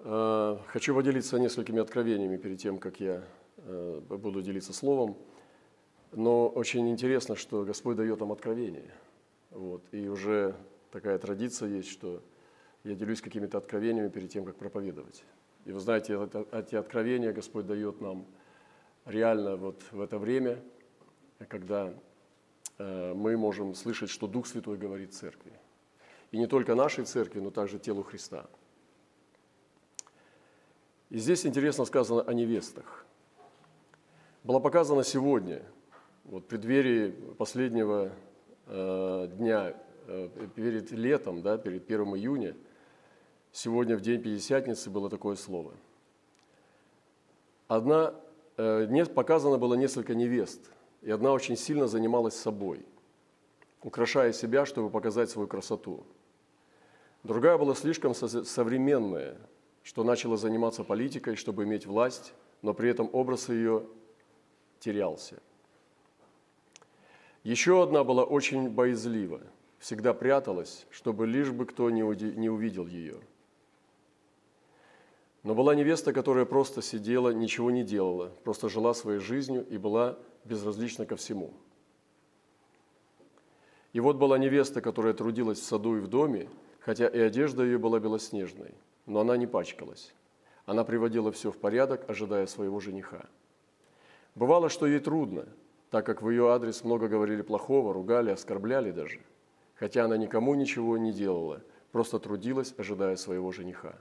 Э, хочу поделиться несколькими откровениями перед тем, как я э, буду делиться словом. Но очень интересно, что Господь дает нам откровение. Вот. И уже такая традиция есть, что я делюсь какими-то откровениями перед тем, как проповедовать. И вы знаете, эти откровения Господь дает нам реально вот в это время, когда э, мы можем слышать, что Дух Святой говорит церкви. И не только нашей церкви, но также телу Христа. И здесь интересно сказано о невестах. Было показано сегодня, вот в преддверии последнего э, дня, э, перед летом, да, перед 1 июня, сегодня в день Пятидесятницы было такое слово. Одна, э, не, показано было несколько невест, и одна очень сильно занималась собой, украшая себя, чтобы показать свою красоту. Другая была слишком современная, что начала заниматься политикой, чтобы иметь власть, но при этом образ ее терялся. Еще одна была очень боязлива, всегда пряталась, чтобы лишь бы кто не увидел ее. Но была невеста, которая просто сидела, ничего не делала, просто жила своей жизнью и была безразлична ко всему. И вот была невеста, которая трудилась в саду и в доме, хотя и одежда ее была белоснежной, но она не пачкалась. Она приводила все в порядок, ожидая своего жениха. Бывало, что ей трудно, так как в ее адрес много говорили плохого, ругали, оскорбляли даже, хотя она никому ничего не делала, просто трудилась, ожидая своего жениха.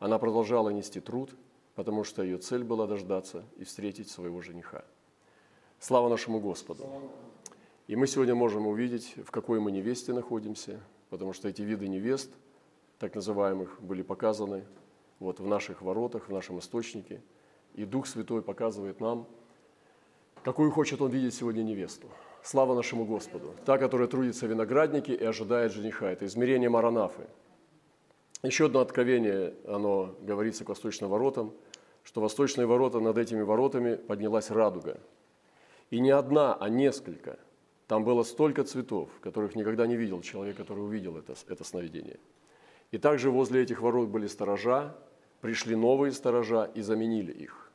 Она продолжала нести труд, потому что ее цель была дождаться и встретить своего жениха. Слава нашему Господу! И мы сегодня можем увидеть, в какой мы невесте находимся, потому что эти виды невест, так называемых, были показаны вот в наших воротах, в нашем источнике. И Дух Святой показывает нам, какую хочет Он видеть сегодня невесту. Слава нашему Господу! Та, которая трудится в винограднике и ожидает жениха. Это измерение Маранафы. Еще одно откровение, оно говорится к восточным воротам, что восточные ворота, над этими воротами поднялась радуга. И не одна, а несколько – там было столько цветов, которых никогда не видел человек, который увидел это, это сновидение. И также возле этих ворот были сторожа, пришли новые сторожа и заменили их.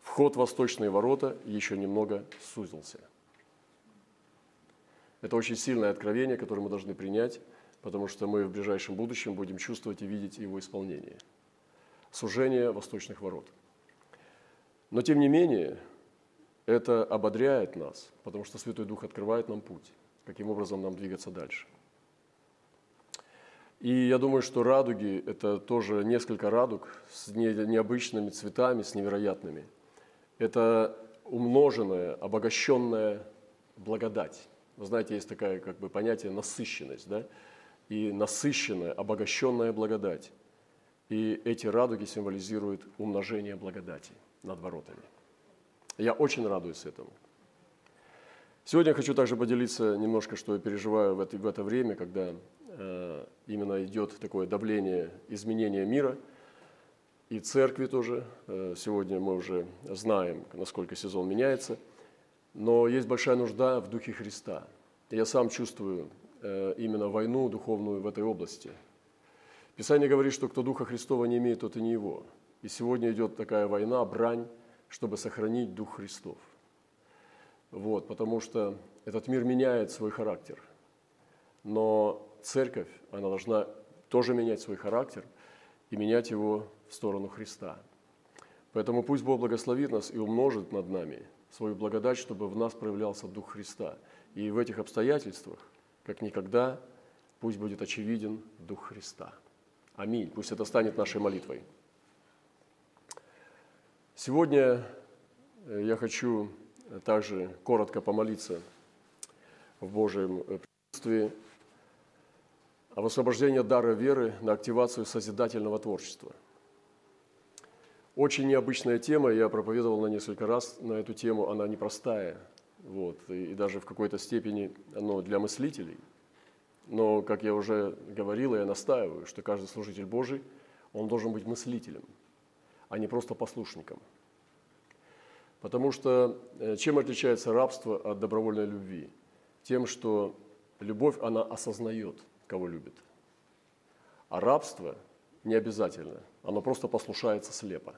Вход в восточные ворота еще немного сузился. Это очень сильное откровение, которое мы должны принять, потому что мы в ближайшем будущем будем чувствовать и видеть его исполнение. Сужение восточных ворот. Но тем не менее, это ободряет нас, потому что Святой Дух открывает нам путь, каким образом нам двигаться дальше. И я думаю, что радуги – это тоже несколько радуг с необычными цветами, с невероятными. Это умноженная, обогащенная благодать. Вы знаете, есть такое как бы понятие насыщенность, да? И насыщенная, обогащенная благодать. И эти радуги символизируют умножение благодати над воротами. Я очень радуюсь этому. Сегодня я хочу также поделиться немножко, что я переживаю в это, в это время, когда именно идет такое давление изменения мира и церкви тоже. Э, сегодня мы уже знаем, насколько сезон меняется, но есть большая нужда в Духе Христа. Я сам чувствую э, именно войну духовную в этой области. Писание говорит, что кто Духа Христова не имеет, тот и не его. И сегодня идет такая война, брань чтобы сохранить Дух Христов. Вот, потому что этот мир меняет свой характер. Но церковь, она должна тоже менять свой характер и менять его в сторону Христа. Поэтому пусть Бог благословит нас и умножит над нами свою благодать, чтобы в нас проявлялся Дух Христа. И в этих обстоятельствах, как никогда, пусть будет очевиден Дух Христа. Аминь. Пусть это станет нашей молитвой. Сегодня э, я хочу также коротко помолиться в Божьем присутствии об освобождении дара веры на активацию созидательного творчества. Очень необычная тема, я проповедовал на несколько раз на эту тему, она непростая, вот, и даже в какой-то степени оно для мыслителей. Но, как я уже говорил, я настаиваю, что каждый служитель Божий, он должен быть мыслителем – а не просто послушником. Потому что э, чем отличается рабство от добровольной любви? Тем, что любовь, она осознает, кого любит. А рабство не обязательно. Оно просто послушается слепо.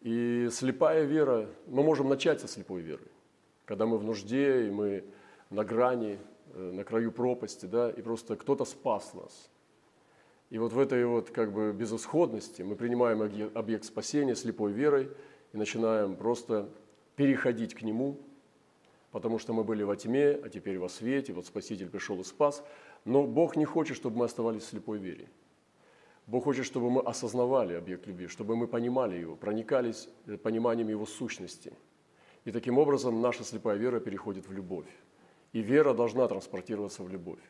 И слепая вера, мы можем начать со слепой веры, когда мы в нужде, и мы на грани, э, на краю пропасти, да, и просто кто-то спас нас. И вот в этой вот как бы безысходности мы принимаем объект спасения слепой верой и начинаем просто переходить к нему, потому что мы были во тьме, а теперь во свете, вот Спаситель пришел и спас. Но Бог не хочет, чтобы мы оставались в слепой вере. Бог хочет, чтобы мы осознавали объект любви, чтобы мы понимали его, проникались э, пониманием его сущности. И таким образом наша слепая вера переходит в любовь. И вера должна транспортироваться в любовь.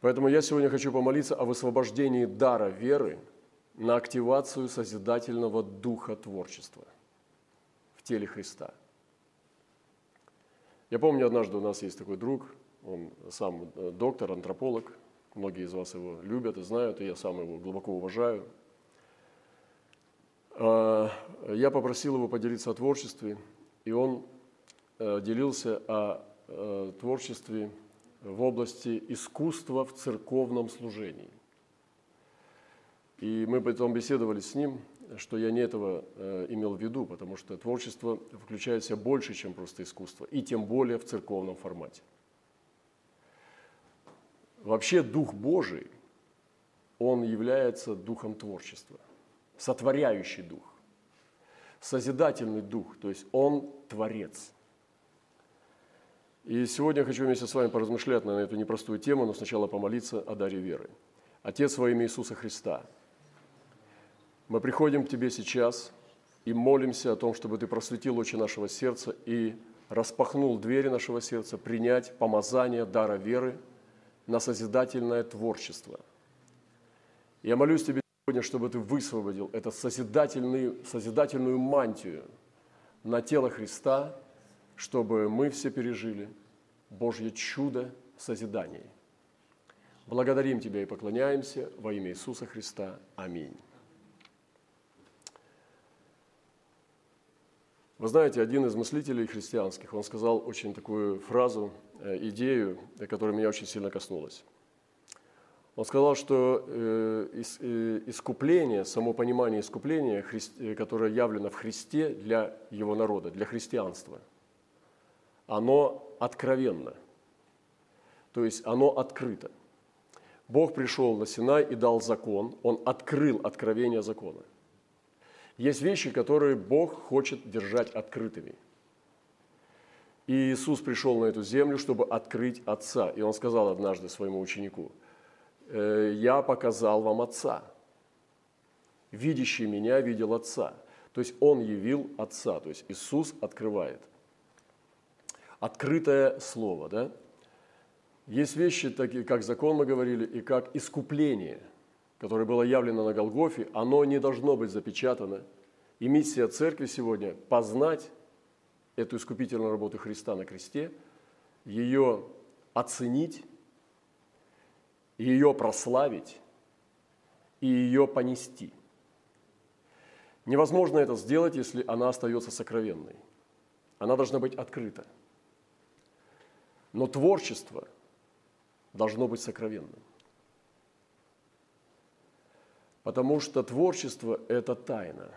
Поэтому я сегодня хочу помолиться о высвобождении дара веры на активацию созидательного духа творчества в теле Христа. Я помню, однажды у нас есть такой друг, он сам э, доктор, антрополог, Многие из вас его любят и знают, и я сам его глубоко уважаю. А, я попросил его поделиться о творчестве, и он э, делился о э, творчестве в области искусства в церковном служении. И мы потом беседовали с ним, что я не этого э, имел в виду, потому что творчество включает в себя больше, чем просто искусство, и тем более в церковном формате. Вообще Дух Божий, он является духом творчества, сотворяющий дух, созидательный дух, то есть он творец. И сегодня я хочу вместе с вами поразмышлять на эту непростую тему, но сначала помолиться о даре веры. Отец во имя Иисуса Христа, мы приходим к Тебе сейчас и молимся о том, чтобы Ты просветил очи нашего сердца и распахнул двери нашего сердца, принять помазание дара веры – на созидательное творчество. Я молюсь Тебе сегодня, чтобы Ты высвободил эту созидательную, созидательную мантию на тело Христа, чтобы мы все пережили Божье чудо в. Благодарим Тебя и поклоняемся во имя Иисуса Христа. Аминь. Вы знаете, один из мыслителей христианских, он сказал очень такую фразу, э, идею, которая меня очень сильно коснулась. Он сказал, что э, э, искупление, само понимание искупления, которое явлено в Христе для его народа, для христианства, оно откровенно, то есть оно открыто. Бог пришел на Синай и дал закон, Он открыл откровение закона – есть вещи, которые Бог хочет держать открытыми. И Иисус пришел на эту землю, чтобы открыть Отца. И Он сказал однажды своему ученику, «Э, «Я показал вам Отца. Видящий меня видел Отца». То есть Он явил Отца, то есть Иисус открывает. Открытое Слово, да? Есть вещи, такие как закон мы говорили, и как искупление – которое было явлено на Голгофе, оно не должно быть запечатано. И миссия церкви сегодня – познать эту искупительную работу Христа на кресте, ее оценить, ее прославить и ее понести. Невозможно это сделать, если она остается сокровенной. Она должна быть открыта. Но творчество должно быть сокровенным. Потому что творчество – это тайна.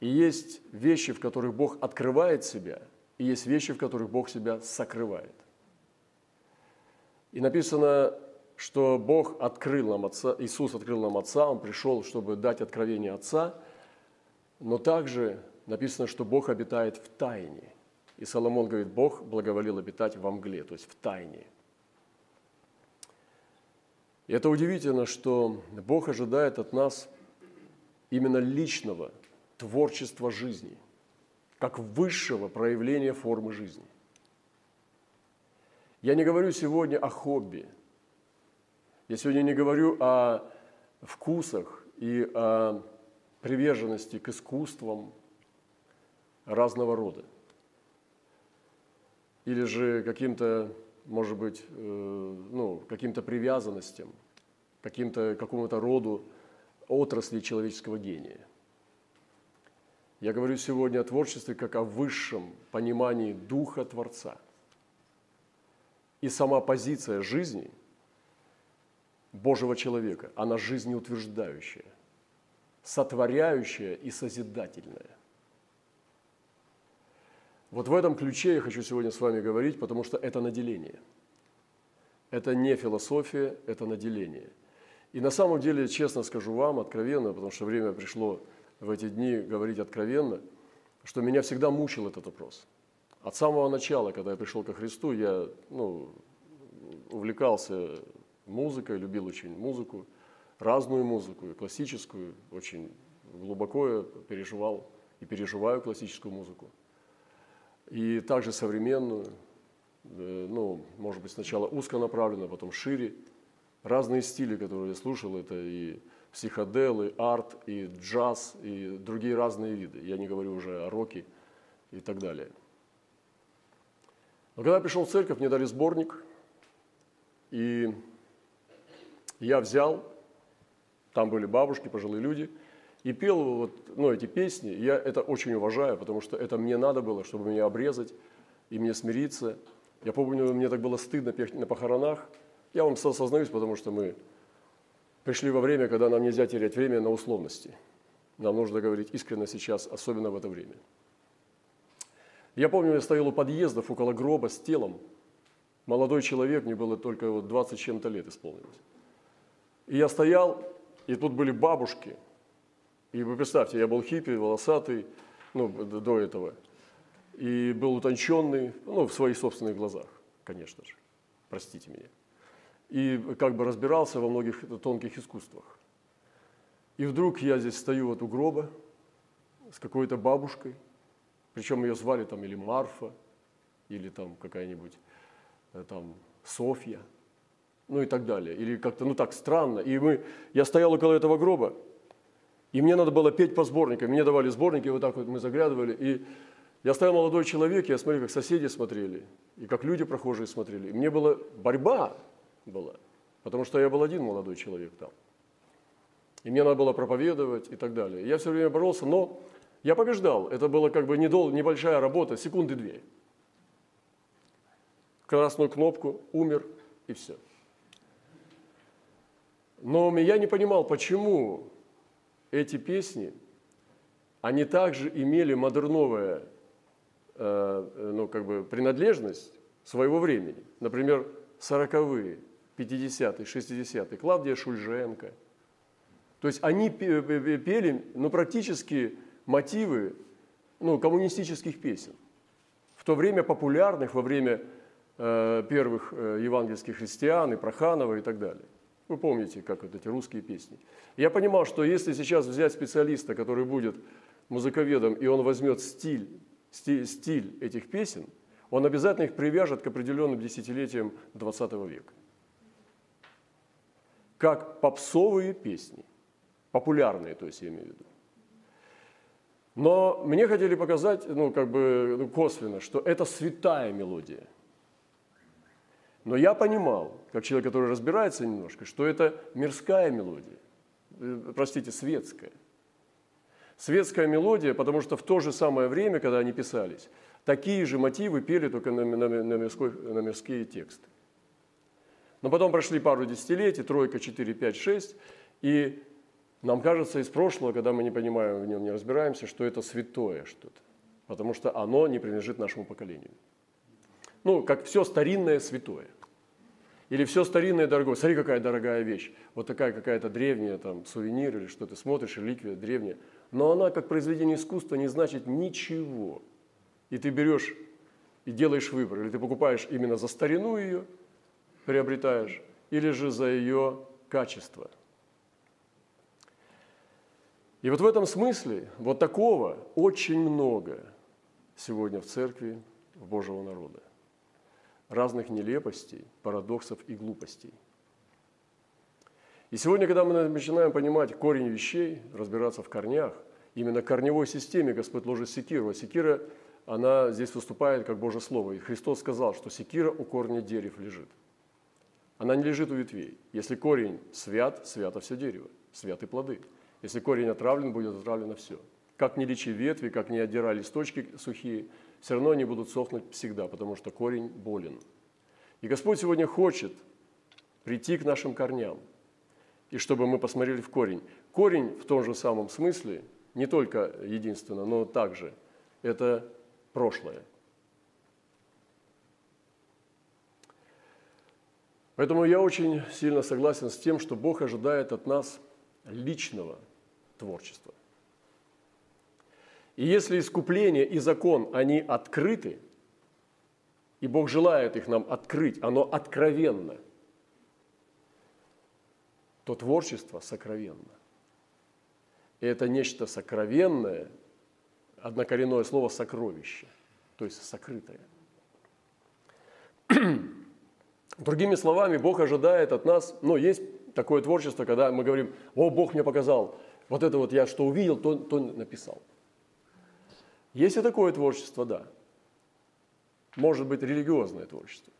И есть вещи, в которых Бог открывает себя, и есть вещи, в которых Бог себя сокрывает. И написано, что Бог открыл нам Отца, Иисус открыл нам Отца, Он пришел, чтобы дать откровение Отца, но также написано, что Бог обитает в тайне. И Соломон говорит, Бог благоволил обитать во мгле, то есть в тайне – и это удивительно, что Бог ожидает от нас именно личного творчества жизни, как высшего проявления формы жизни. Я не говорю сегодня о хобби. Я сегодня не говорю о вкусах и о приверженности к искусствам разного рода. Или же каким-то может быть, э, ну, каким-то привязанностям, каким-то, какому-то роду отрасли человеческого гения. Я говорю сегодня о творчестве как о высшем понимании Духа Творца. И сама позиция жизни Божьего человека. Она жизнеутверждающая, сотворяющая и созидательная. Вот в этом ключе я хочу сегодня с вами говорить, потому что это наделение. Это не философия, это наделение. И на самом деле, честно скажу вам, откровенно, потому что время пришло в эти дни говорить откровенно, что меня всегда мучил этот вопрос. От самого начала, когда я пришел ко Христу, я ну, увлекался музыкой, любил очень музыку, разную музыку, и классическую, очень глубоко я переживал и переживаю классическую музыку. И также современную, э, ну, может быть, сначала узконаправленно, потом шире. Разные стили, которые я слушал, это и психодел, и арт, и джаз, и другие разные виды. Я не говорю уже о роке и так далее. Но когда я пришел в церковь, мне дали сборник, и я взял, там были бабушки, пожилые люди, и пел вот, ну, эти песни. Я это очень уважаю, потому что это мне надо было, чтобы меня обрезать и мне смириться. Я помню, мне так было стыдно петь на похоронах. Я вам осознаюсь, потому что мы пришли во время, когда нам нельзя терять время на условности. Нам нужно говорить искренне сейчас, особенно в это время. Я помню, я стоял у подъездов около гроба с телом. Молодой человек, мне было только вот 20 чем-то лет исполнилось. И я стоял, и тут были бабушки. И вы представьте, я был хиппи, волосатый, ну, до этого. И был утонченный, ну, в своих собственных глазах, конечно же. Простите меня и как бы разбирался во многих тонких искусствах. И вдруг я здесь стою вот у гроба с какой-то бабушкой, причем ее звали там или Марфа, или там какая-нибудь э, там Софья, ну и так далее. Или как-то, ну так странно. И мы, я стоял около этого гроба, и мне надо было петь по сборникам. Мне давали сборники, вот так вот мы заглядывали. И я стоял молодой человек, я смотрел, как соседи смотрели, и как люди прохожие смотрели. И мне была борьба, была. Потому что я был один молодой человек там. И мне надо было проповедовать и так далее. Я все время боролся, но я побеждал. Это была как бы недол, небольшая работа, секунды две. Красную кнопку, умер и все. Но я не понимал, почему эти песни, они также имели модерновая э, ну, как бы принадлежность своего времени. Например, сороковые, 50-й, 60-й, Клавдия Шульженко. То есть они пели ну, практически мотивы ну, коммунистических песен. В то время популярных, во время э, первых э, евангельских христиан и Проханова и так далее. Вы помните, как вот эти русские песни. Я понимал, что если сейчас взять специалиста, который будет музыковедом, и он возьмет стиль, стиль, стиль этих песен, он обязательно их привяжет к определенным десятилетиям 20 века как попсовые песни, популярные, то есть я имею в виду. Но мне хотели показать, ну, как бы ну, косвенно, что это святая мелодия. Но я понимал, как человек, который разбирается немножко, что это мирская мелодия, э, простите, светская. Светская мелодия, потому что в то же самое время, когда они писались, такие же мотивы пели только на, на, на, мирской, на мирские тексты. Но потом прошли пару десятилетий, тройка, четыре, пять, шесть, и нам кажется из прошлого, когда мы не понимаем, в нем не разбираемся, что это святое что-то, потому что оно не принадлежит нашему поколению. Ну, как все старинное святое. Или все старинное дорогое. Смотри, какая дорогая вещь. Вот такая какая-то древняя там сувенир или что ты смотришь, реликвия древняя. Но она как произведение искусства не значит ничего. И ты берешь и делаешь выбор. Или ты покупаешь именно за старину ее – приобретаешь, или же за ее качество. И вот в этом смысле вот такого очень много сегодня в церкви в Божьего народа. Разных нелепостей, парадоксов и глупостей. И сегодня, когда мы начинаем понимать корень вещей, разбираться в корнях, именно корневой системе Господь ложит секиру. А секира, она здесь выступает как Божье Слово. И Христос сказал, что секира у корня дерев лежит – она не лежит у ветвей. Если корень свят, свято все дерево, святы плоды. Если корень отравлен, будет отравлено все. Как не лечи ветви, как не отдирай листочки сухие, все равно они будут сохнуть всегда, потому что корень болен. И Господь сегодня хочет прийти к нашим корням и чтобы мы посмотрели в корень. Корень в том же самом смысле, не только единственно, но также, это прошлое. Поэтому я очень сильно согласен с тем, что Бог ожидает от нас личного творчества. И если искупление и закон, они открыты, и Бог желает их нам открыть, оно откровенно, то творчество сокровенно. И это нечто сокровенное, однокоренное слово «сокровище», то есть сокрытое. Другими словами, Бог ожидает от нас, ну, есть такое творчество, когда мы говорим, о, Бог мне показал, вот это вот я что увидел, то, то написал. Есть и такое творчество, да. Может быть, религиозное творчество.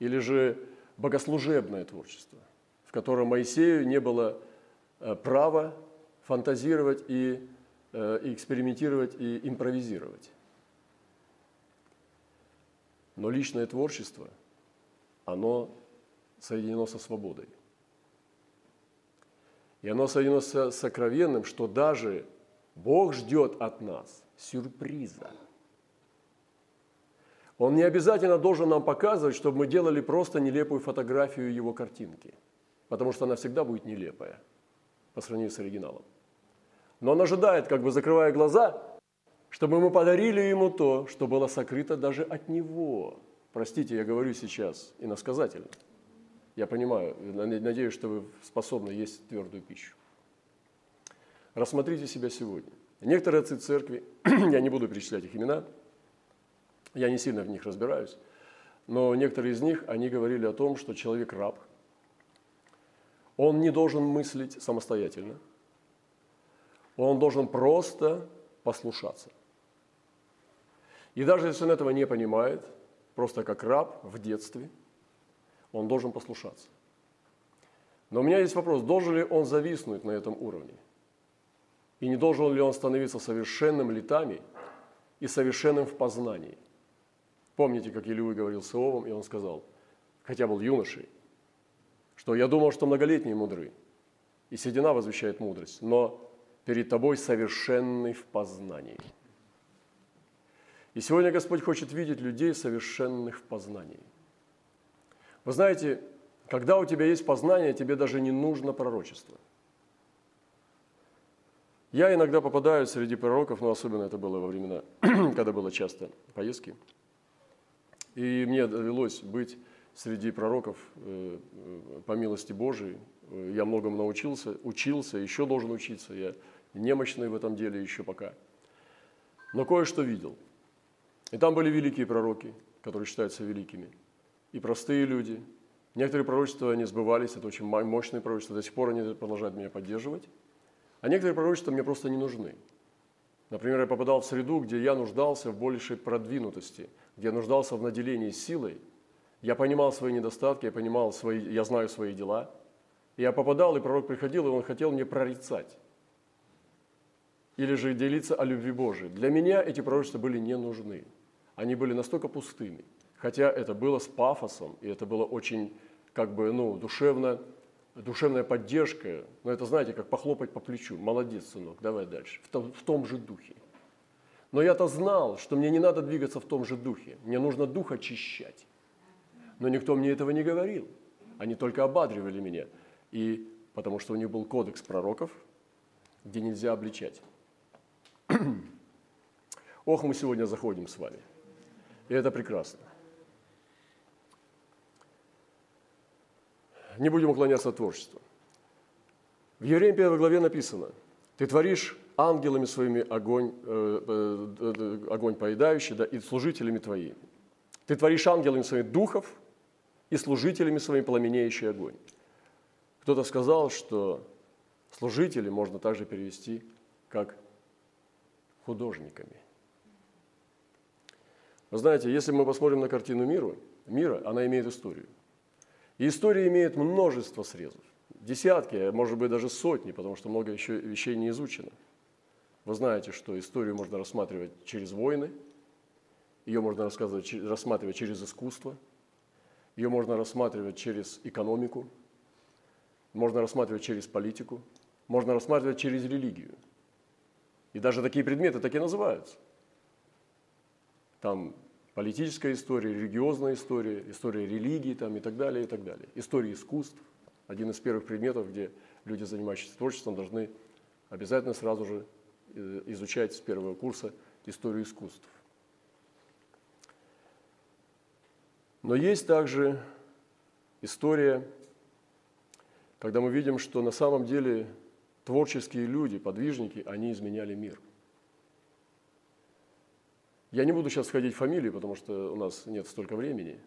Или же богослужебное творчество, в котором Моисею не было э, права фантазировать и, э, и экспериментировать и импровизировать. Но личное творчество, оно соединено со свободой. И оно соединено с сокровенным, что даже Бог ждет от нас сюрприза. Он не обязательно должен нам показывать, чтобы мы делали просто нелепую фотографию его картинки, потому что она всегда будет нелепая по сравнению с оригиналом. Но он ожидает, как бы закрывая глаза, чтобы мы подарили ему то, что было сокрыто даже от него. Простите, я говорю сейчас иносказательно. Я понимаю, надеюсь, что вы способны есть твердую пищу. Рассмотрите себя сегодня. Некоторые отцы церкви, я не буду перечислять их имена, я не сильно в них разбираюсь, но некоторые из них, они говорили о том, что человек раб, он не должен мыслить самостоятельно, он должен просто послушаться. И даже если он этого не понимает, просто как раб в детстве, он должен послушаться. Но у меня есть вопрос, должен ли он зависнуть на этом уровне? И не должен ли он становиться совершенным летами и совершенным в познании? Помните, как Илюй говорил с Иовом, и он сказал, хотя был юношей, что я думал, что многолетние мудры, и седина возвещает мудрость, но перед тобой совершенный в познании. И сегодня Господь хочет видеть людей совершенных в познании. Вы знаете, когда у тебя есть познание, тебе даже не нужно пророчество – я иногда попадаю среди пророков, но особенно это было во времена, когда было часто поездки. И мне довелось быть среди пророков э, по милости Божией. Я многому научился, учился, еще должен учиться. Я немощный в этом деле еще пока. Но кое-что видел. И там были великие пророки, которые считаются великими. И простые люди. Некоторые пророчества не сбывались, это очень мощные пророчества. До сих пор они продолжают меня поддерживать. А некоторые пророчества мне просто не нужны. Например, я попадал в среду, где я нуждался в большей продвинутости, где я нуждался в наделении силой. Я понимал свои недостатки, я понимал свои, я знаю свои дела. И я попадал, и пророк приходил, и он хотел мне прорицать. Или же делиться о любви Божией. Для меня эти пророчества были не нужны. Они были настолько пустыми. Хотя это было с пафосом, и это было очень как бы, ну, душевно душевная поддержка, ну это знаете, как похлопать по плечу. Молодец, сынок, давай дальше. В том, в том же духе. Но я-то знал, что мне не надо двигаться в том же духе. Мне нужно дух очищать. Но никто мне этого не говорил. Они только ободривали меня. И потому что у них был кодекс пророков, где нельзя обличать. Ох, мы сегодня заходим с вами. И это прекрасно. не будем уклоняться от творчества. В Евреям 1 главе написано, ты творишь ангелами своими огонь, э, э, э, огонь поедающий, да, и служителями твоими. Ты творишь ангелами своими духов и служителями своими пламенеющий огонь. Кто-то сказал, что служители можно также перевести как художниками. Вы знаете, если мы посмотрим на картину мира, мира, она имеет историю – и история имеет множество срезов. Десятки, а может быть даже сотни, потому что много еще вещей не изучено. Вы знаете, что историю можно рассматривать через войны, ее можно рассказывать, рассматривать через искусство, ее можно рассматривать через экономику, можно рассматривать через политику, можно рассматривать через религию. И даже такие предметы такие называются. Там политическая история, религиозная история, история религии там, и так далее, и так далее. История искусств – один из первых предметов, где люди, занимающиеся творчеством, должны обязательно сразу же э, изучать с первого курса историю искусств. Но есть также история, когда мы видим, что на самом деле творческие люди, подвижники, они изменяли мир. Я не буду сейчас входить в фамилии, потому что у нас нет столько времени,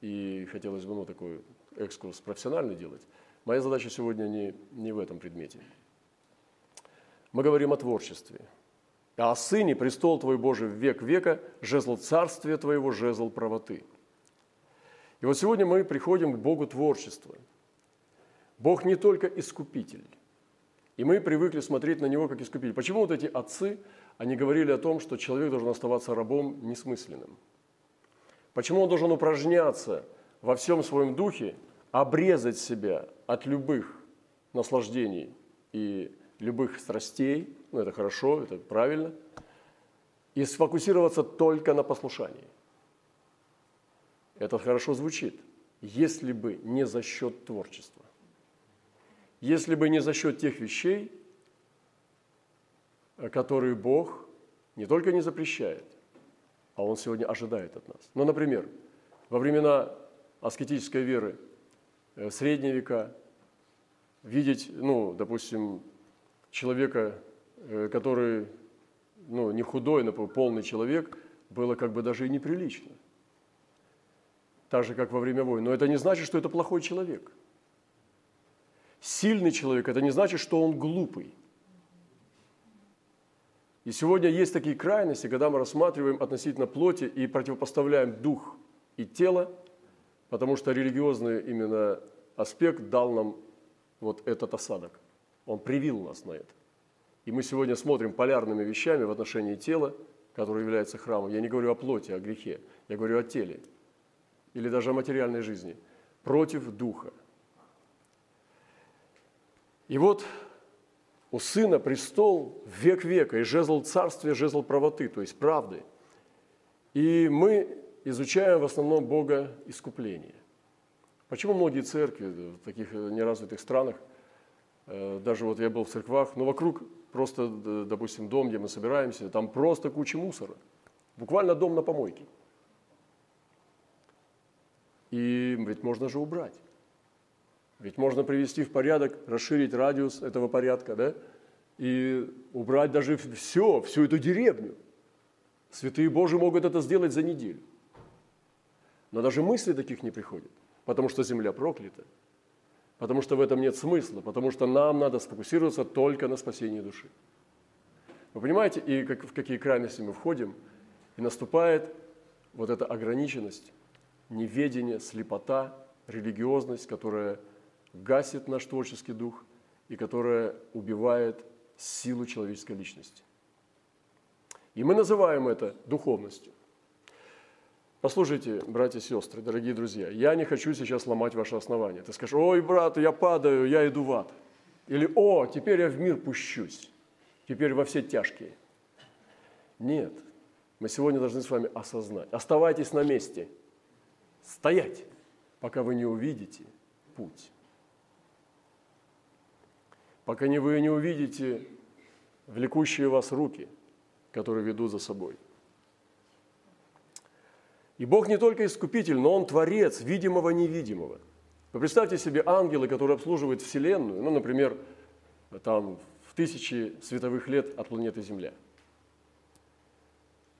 и хотелось бы ну, такой экскурс профессиональный делать. Моя задача сегодня не, не в этом предмете. Мы говорим о творчестве. А о Сыне, престол Твой Божий в век века, жезл царствия Твоего, жезл правоты. И вот сегодня мы приходим к Богу творчества. Бог не только искупитель. И мы привыкли смотреть на Него как искупитель. Почему вот эти отцы, они говорили о том, что человек должен оставаться рабом несмысленным? Почему он должен упражняться во всем своем духе, обрезать себя от любых наслаждений и любых страстей, ну это хорошо, это правильно, и сфокусироваться только на послушании. Это хорошо звучит, если бы не за счет творчества. Если бы не за счет тех вещей, которые Бог не только не запрещает, а Он сегодня ожидает от нас. Ну, например, во времена аскетической веры э, в средние века видеть, ну, допустим, человека, э, который ну, не худой, но полный человек, было как бы даже и неприлично. Так же, как во время войны. Но это не значит, что это плохой человек. Сильный человек – это не значит, что он глупый. И сегодня есть такие крайности, когда мы рассматриваем относительно плоти и противопоставляем дух и тело, потому что религиозный именно аспект дал нам вот этот осадок – он привил нас на это. И мы сегодня смотрим полярными вещами в отношении тела, которое является храмом. Я не говорю о плоти, о грехе. Я говорю о теле. Или даже о материальной жизни. Против духа. И вот у Сына престол век века, и жезл царствия, жезл правоты, то есть правды. И мы изучаем в основном Бога искупления. Почему многие церкви в таких неразвитых странах – Э, даже вот я был в церквах, но вокруг просто, допустим, дом, где мы собираемся, там просто куча мусора. Буквально дом на помойке. И ведь можно же убрать. Ведь можно привести в порядок, расширить радиус этого порядка, да? И убрать даже все, всю эту деревню. Святые Божии могут это сделать за неделю. Но даже мысли таких не приходят, потому что земля проклята – потому что в этом нет смысла, потому что нам надо сфокусироваться только на спасении души. Вы понимаете, и как, в какие крайности мы входим, и наступает вот эта ограниченность, неведение, слепота, религиозность, которая гасит наш творческий дух и которая убивает силу человеческой личности. И мы называем это духовностью. Послушайте, братья и сестры, дорогие друзья, я не хочу сейчас ломать ваше основание. Ты скажешь, ой, брат, я падаю, я иду в ад. Или, о, теперь я в мир пущусь, теперь во все тяжкие. Нет, мы сегодня должны с вами осознать. Оставайтесь на месте, стоять, пока вы не увидите путь. Пока не вы не увидите влекущие вас руки, которые ведут за собой – и Бог не только искупитель, но Он творец видимого-невидимого. Вы представьте себе ангелы, которые обслуживают Вселенную, ну, например, там в тысячи световых лет от планеты Земля.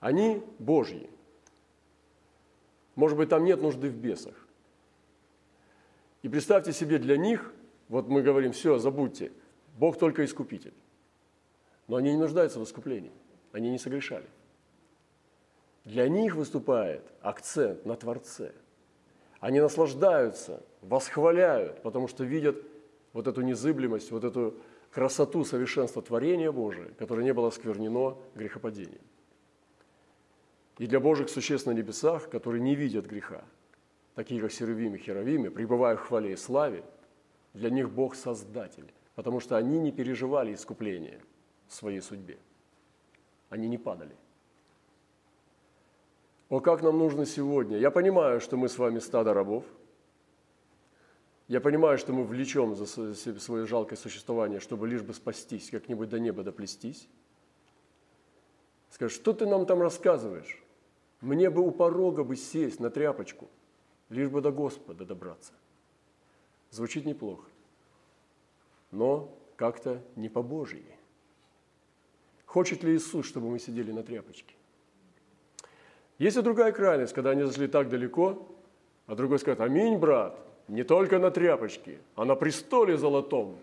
Они Божьи. Может быть, там нет нужды в бесах. И представьте себе для них, вот мы говорим, все, забудьте, Бог только искупитель. Но они не нуждаются в искуплении, они не согрешали. Для них выступает акцент на Творце. Они наслаждаются, восхваляют, потому что видят вот эту незыблемость, вот эту красоту совершенства творения Божия, которое не было сквернено грехопадением. И для Божьих существ на небесах, которые не видят греха, такие как Серувим и Херовимы, пребывая в хвале и славе, Для них Бог Создатель, потому что они не переживали искупление в своей судьбе. Они не падали. О, как нам нужно сегодня. Я понимаю, что мы с вами стадо рабов. Я понимаю, что мы влечем за свое жалкое существование, чтобы лишь бы спастись, как-нибудь до неба доплестись. Скажешь, что ты нам там рассказываешь? Мне бы у порога бы сесть на тряпочку, лишь бы до Господа добраться. Звучит неплохо, но как-то не по-божьи. Хочет ли Иисус, чтобы мы сидели на тряпочке? Есть и другая крайность, когда они зашли так далеко, а другой скажет, аминь, брат, не только на тряпочке, а на престоле золотом,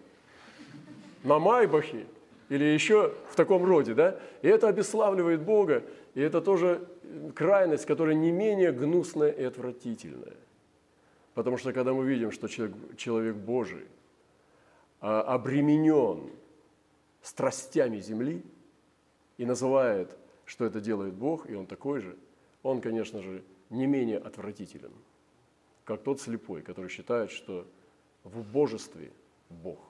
на Майбахе или еще в таком роде, да? И это обеславливает Бога, и это тоже крайность, которая не менее гнусная и отвратительная. Потому что когда мы видим, что человек, человек Божий обременен страстями земли и называет, что это делает Бог, и он такой же, он, конечно же, не менее отвратителен, как тот слепой, который считает, что в божестве Бог.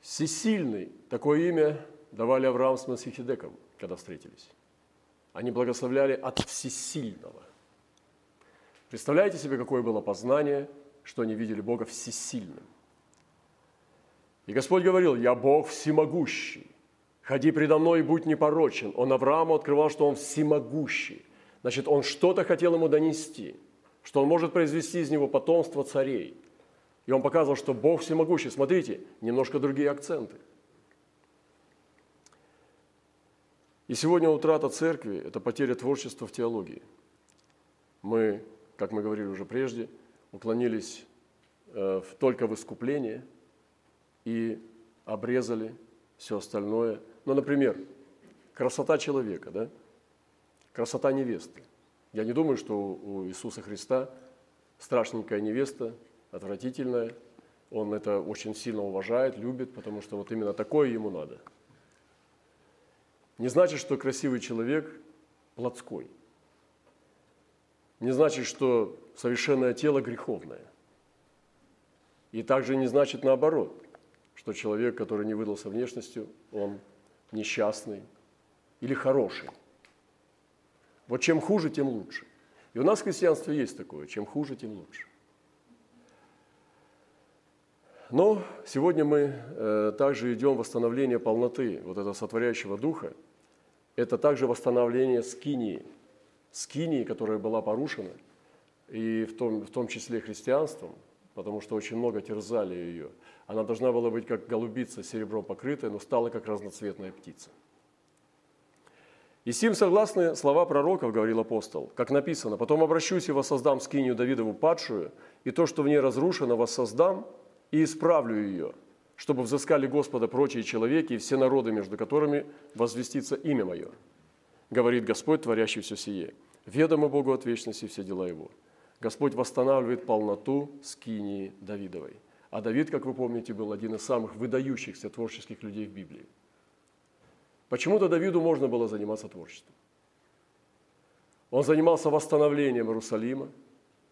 Всесильный, такое имя давали Авраам с Масихидеком, когда встретились. Они благословляли от всесильного. Представляете себе, какое было познание, что они видели Бога всесильным. И Господь говорил, «Я Бог всемогущий, ходи предо мной и будь непорочен». Он Аврааму открывал, что он всемогущий. Значит, он что-то хотел ему донести, что он может произвести из него потомство царей – и он показывал, что Бог всемогущий. Смотрите, немножко другие акценты. И сегодня утрата церкви – это потеря творчества в теологии. Мы, как мы говорили уже прежде, уклонились э, только в искупление и обрезали все остальное. Ну, например, красота человека, да? красота невесты. Я не думаю, что у Иисуса Христа страшненькая невеста отвратительное. Он это очень сильно уважает, любит, потому что вот именно такое ему надо. Не значит, что красивый человек плотской. Не значит, что совершенное тело греховное. И также не значит наоборот, что человек, который не выдался внешностью, он несчастный или хороший. Вот чем хуже, тем лучше. И у нас в христианстве есть такое, чем хуже, тем лучше. Но сегодня мы э, также идем в восстановление полноты вот этого сотворяющего духа. Это также восстановление скинии, скинии, которая была порушена, и в том, в том числе христианством, потому что очень много терзали ее. Она должна была быть как голубица серебром покрытая, но стала как разноцветная птица. И с ним согласны слова пророков, говорил апостол, как написано, «Потом обращусь и воссоздам скинию Давидову падшую, и то, что в ней разрушено, воссоздам, и исправлю ее, чтобы взыскали Господа прочие человеки и все народы, между которыми возвестится имя Мое. Говорит Господь, творящий все сие. Ведомо Богу от вечности все дела Его. Господь восстанавливает полноту скинии Давидовой. А Давид, как вы помните, был один из самых выдающихся творческих людей в Библии. Почему-то Давиду можно было заниматься творчеством. Он занимался восстановлением Иерусалима,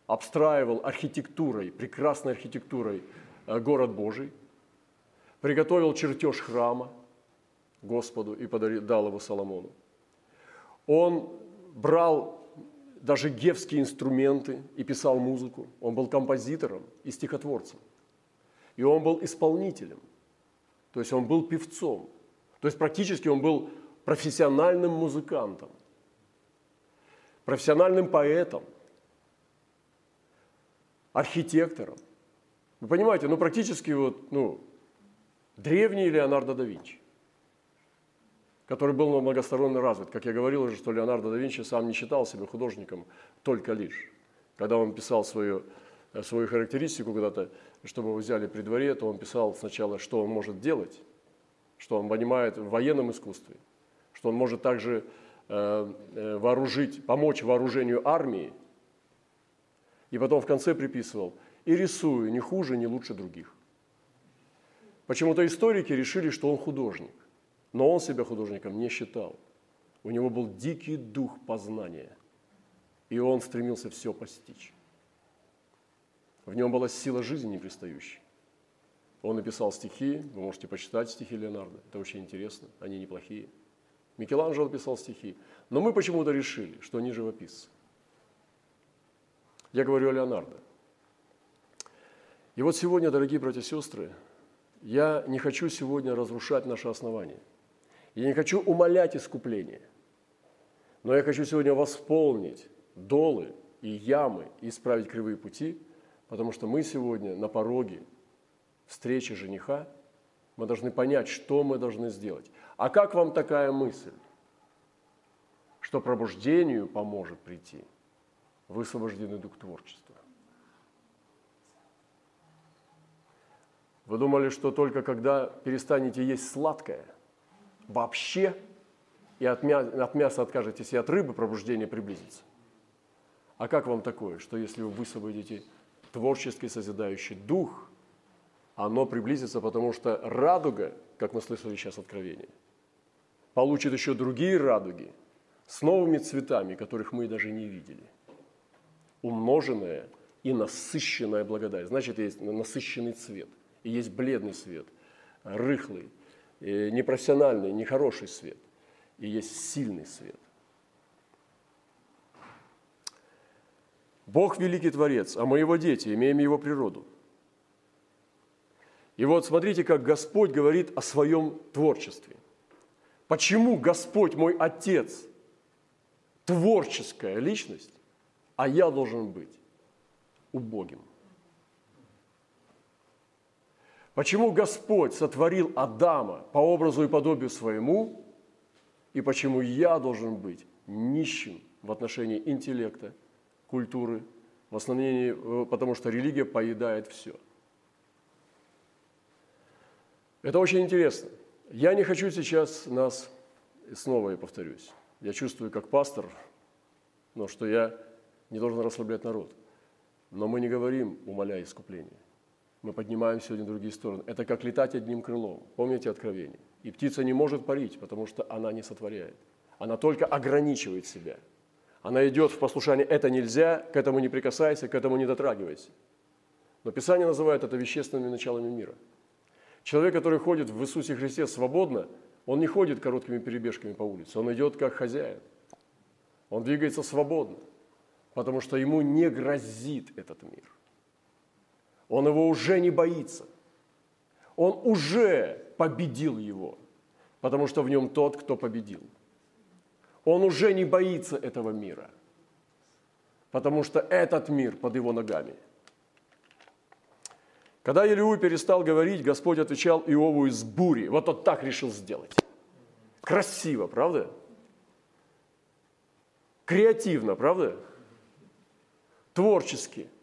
обстраивал архитектурой, прекрасной архитектурой Э, город Божий, приготовил чертеж храма Господу и подарил, дал его Соломону. Он брал даже гевские инструменты и писал музыку. Он был композитором и стихотворцем. И он был исполнителем. То есть он был певцом. То есть практически он был профессиональным музыкантом, профессиональным поэтом, архитектором. Вы понимаете, ну практически вот, ну, древний Леонардо да Винчи, который был многосторонне развит. Как я говорил уже, что Леонардо да Винчи сам не считал себя художником только лишь. Когда он писал свою, э, свою характеристику когда-то, чтобы его взяли при дворе, то он писал сначала, что он может делать, что он понимает в военном искусстве, что он может также э, э, вооружить, помочь вооружению армии. И потом в конце приписывал – и рисую не хуже, не лучше других. Почему-то историки решили, что он художник, но он себя художником не считал. У него был дикий дух познания. и он стремился все постичь. В нем была сила жизни непристающей. Он написал стихи, вы можете почитать стихи Леонардо, это очень интересно, они неплохие. Микеланджело писал стихи, но мы почему-то решили, что они живописцы. Я говорю о Леонардо. И вот сегодня, дорогие братья и сестры, я не хочу сегодня разрушать наше основание. Я не хочу умолять искупление. Но я хочу сегодня восполнить долы и ямы и исправить кривые пути, потому что мы сегодня на пороге встречи жениха, мы должны понять, что мы должны сделать. А как вам такая мысль, что пробуждению поможет прийти высвобожденный дух творчества? Вы думали, что только когда перестанете есть сладкое, вообще, и от мяса, от мяса откажетесь, и от рыбы пробуждение приблизится? А как вам такое, что если вы высвободите творческий созидающий дух, оно приблизится, потому что радуга, как мы слышали сейчас откровение, получит еще другие радуги с новыми цветами, которых мы даже не видели. Умноженная и насыщенная благодать. Значит, есть насыщенный цвет – и есть бледный свет, рыхлый, непрофессиональный, нехороший свет, и есть сильный свет. Бог великий Творец, а мы его дети, имеем его природу. И вот смотрите, как Господь говорит о своем творчестве. Почему Господь мой Отец творческая личность, а я должен быть убогим? Почему Господь сотворил Адама по образу и подобию своему, и почему я должен быть нищим в отношении интеллекта, культуры, в основном э, потому что религия поедает все. Это очень интересно. Я не хочу сейчас нас, снова я повторюсь, я чувствую как пастор, но что я не должен расслаблять народ. Но мы не говорим, умоляя искупление мы поднимаем сегодня другие стороны. Это как летать одним крылом. Помните откровение? И птица не может парить, потому что она не сотворяет. Она только ограничивает себя. Она идет в послушание «это нельзя», к этому не прикасайся, к этому не дотрагивайся. Но Писание называет это вещественными началами мира. Человек, который ходит в Иисусе Христе свободно, он не ходит короткими перебежками по улице, он идет как хозяин. Он двигается свободно, потому что ему не грозит этот мир. Он его уже не боится. Он уже победил его, потому что в нем тот, кто победил. Он уже не боится этого мира, потому что этот мир под его ногами. Когда Елеу перестал говорить, Господь отвечал Иову из бури. Вот он так решил сделать. Красиво, правда? Креативно, правда? Творчески –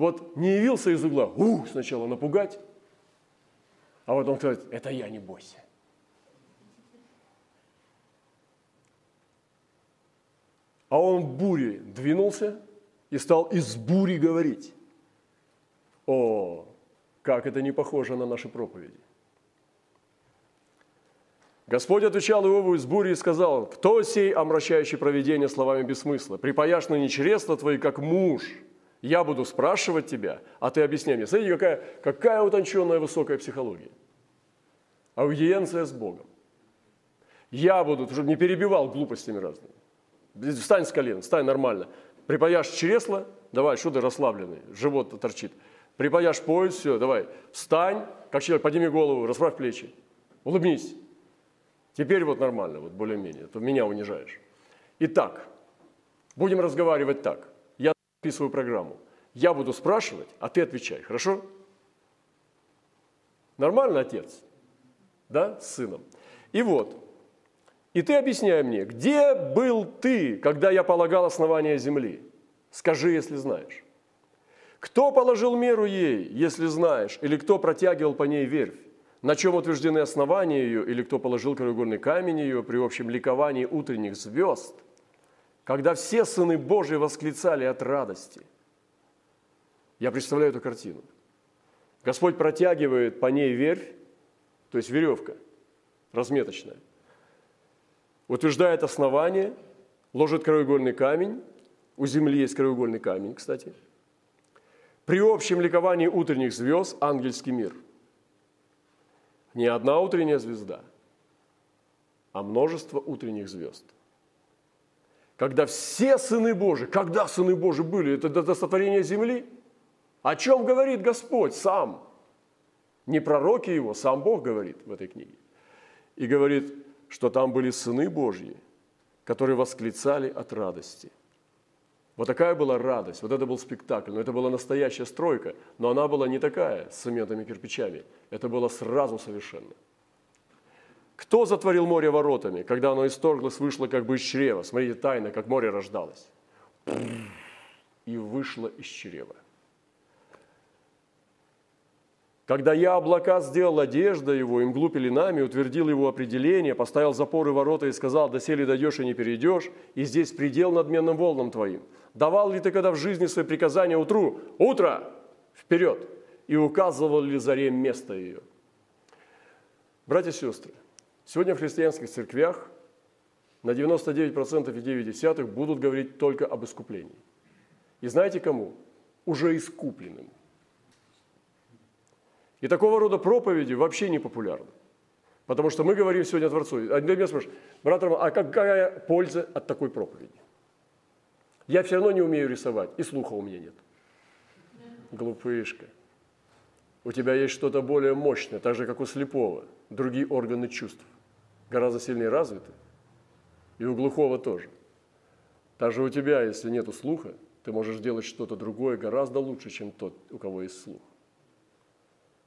вот не явился из угла, ух, сначала напугать, а потом сказать, это я, не бойся. А он в буре двинулся и стал из бури говорить. О, как это не похоже на наши проповеди. Господь отвечал Иову из бури и сказал, «Кто сей, омрачающий проведение словами без смысла? Припаяшь ныне чресла твои, как муж, я буду спрашивать тебя, а ты объясняй мне. Смотрите, какая, какая утонченная высокая психология. Аудиенция с Богом. Я буду, чтобы не перебивал глупостями разными. Встань с колен, встань нормально. Припаяшь чресло, давай, что ты расслабленный, живот торчит. Припаяшь пояс, все, давай, встань, как человек, подними голову, расправь плечи, улыбнись. Теперь вот нормально, вот более-менее, то меня унижаешь. Итак, будем разговаривать так свою программу. Я буду спрашивать, а ты отвечай, хорошо? Нормально, отец? Да, с сыном. И вот, и ты объясняй мне, где был ты, когда я полагал основание земли? Скажи, если знаешь. Кто положил меру ей, если знаешь, или кто протягивал по ней верфь? На чем утверждены основания ее, или кто положил краеугольный камень ее при общем ликовании утренних звезд – когда все сыны Божьи восклицали от радости. Я представляю эту картину. Господь протягивает по ней верфь, то есть веревка разметочная, утверждает основание, ложит краеугольный камень, У земли есть краеугольный камень, кстати. При общем ликовании утренних звезд ангельский мир. Не одна утренняя звезда, а множество утренних звезд. Когда все сыны Божии, когда сыны Божии были, это до сотворения земли, о чем говорит Господь сам? Не пророки его, сам Бог говорит в этой книге. И говорит, что там были сыны Божьи, которые восклицали от радости – вот такая была радость, вот это был спектакль, но это была настоящая стройка, но она была не такая, с цементами кирпичами, это было сразу совершенно. Кто затворил море воротами, когда оно исторглось, вышло как бы из чрева? Смотрите, тайна, как море рождалось. И вышло из чрева. Когда я облака сделал одежда его, им глупили нами, утвердил его определение, поставил запоры ворота и сказал, доселе дойдешь и не перейдешь, и здесь предел надменным волнам твоим. Давал ли ты когда в жизни свои приказания утру? Утро! Вперед! И указывал ли заре место ее? Братья и сестры, сегодня в христианских церквях на 99% и 9 десятых будут говорить только об искуплении. И знаете кому? Уже искупленным – и такого рода проповеди вообще не популярны. Потому что мы говорим сегодня Творцу. Один меня спрашивает, брат Роман, а какая польза от такой проповеди? Я все равно не умею рисовать, и слуха у меня нет. Глупышка. У тебя есть что-то более мощное, так же, как у слепого. Другие органы чувств гораздо сильнее развиты. И у глухого тоже. Также у тебя, если нет слуха, ты можешь делать что-то другое гораздо лучше, чем тот, у кого есть слух.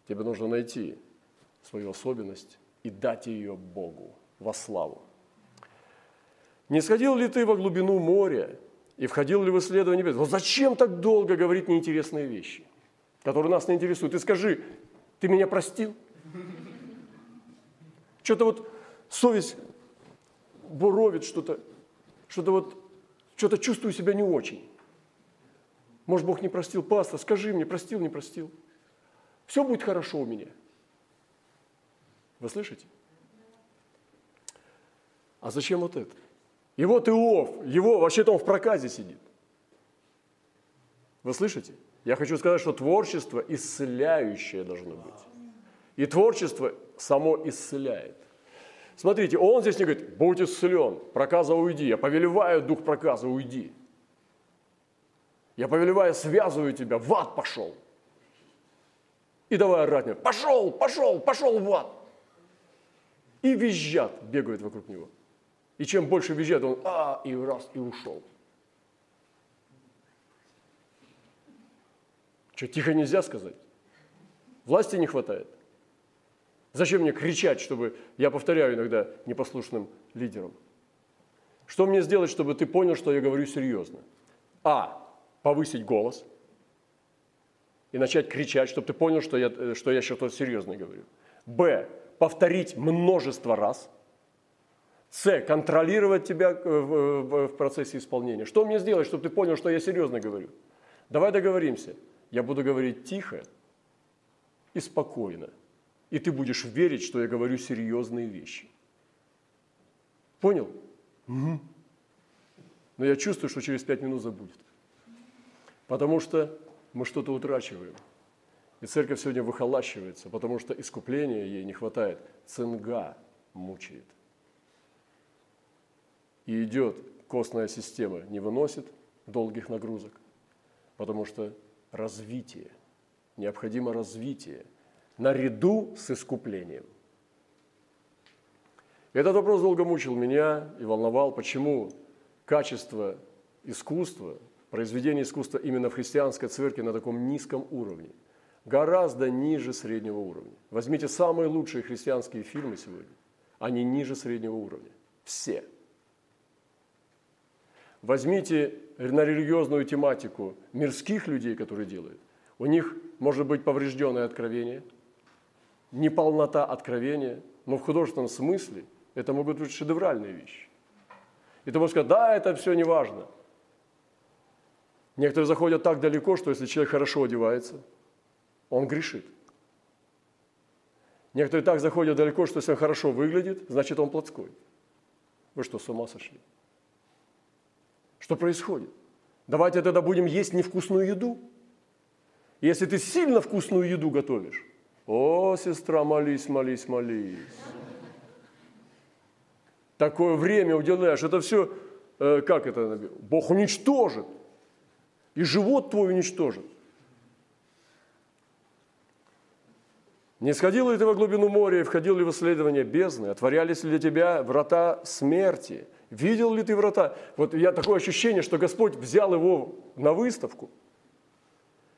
Тебе нужно найти свою особенность и дать ее Богу во славу. Не сходил ли ты во глубину моря и входил ли в исследование небес? Вот зачем так долго говорить неинтересные вещи, которые нас не интересуют? Ты скажи, ты меня простил? Что-то вот совесть буровит что-то, что-то вот, что-то чувствую себя не очень. Может, Бог не простил пастор, скажи мне, простил, не простил – все будет хорошо у меня. Вы слышите? А зачем вот это? И вот Иов, его вообще-то он в проказе сидит. Вы слышите? Я хочу сказать, что творчество исцеляющее должно быть. И творчество само исцеляет. Смотрите, он здесь не говорит, будь исцелен, проказа уйди. Я повелеваю дух проказа, уйди. Я повелеваю, связываю тебя, в ад пошел. И давай орать мне, пошел, пошел, пошел в ад. И визжат, бегают вокруг него. И чем больше визжат, он а, и раз, и ушел. Что, тихо нельзя сказать? Власти не хватает. Зачем мне кричать, чтобы, я повторяю иногда непослушным лидерам, что мне сделать, чтобы ты понял, что я говорю серьезно? А. Повысить голос – и начать кричать, чтобы ты понял, что я, что я что-то серьезное говорю. Б. Повторить множество раз. С. Контролировать тебя э, в процессе исполнения. Что мне сделать, чтобы ты понял, что я серьезно говорю? Давай договоримся. Я буду говорить тихо и спокойно. И ты будешь верить, что я говорю серьезные вещи. Понял? Угу. Но я чувствую, что через пять минут забудет. Потому что мы что-то утрачиваем. И церковь сегодня выхолащивается, потому что искупления ей не хватает. Цинга мучает. И идет костная система, не выносит долгих нагрузок, потому что развитие, необходимо развитие наряду с искуплением. Этот вопрос долго мучил меня и волновал, почему качество искусства произведения искусства именно в христианской церкви на таком низком уровне, гораздо ниже среднего уровня. Возьмите самые лучшие христианские фильмы сегодня, они ниже среднего уровня. Все. Возьмите на религиозную тематику мирских людей, которые делают. У них может быть поврежденное откровение, неполнота откровения, но в художественном смысле это могут быть шедевральные вещи. И ты можешь сказать, да, это все не важно – Некоторые заходят так далеко, что если человек хорошо одевается, он грешит. Некоторые так заходят далеко, что если он хорошо выглядит, значит он плотской. Вы что, с ума сошли? Что происходит? Давайте тогда будем есть невкусную еду. Если ты сильно вкусную еду готовишь, о, сестра, молись, молись, молись. Такое время уделяешь. Это все, э, как это, Бог уничтожит. И живот твой уничтожит. Не сходил ли ты во глубину моря и входил ли в исследование бездны? Отворялись ли для тебя врата смерти? Видел ли ты врата? Вот я такое ощущение, что Господь взял его на выставку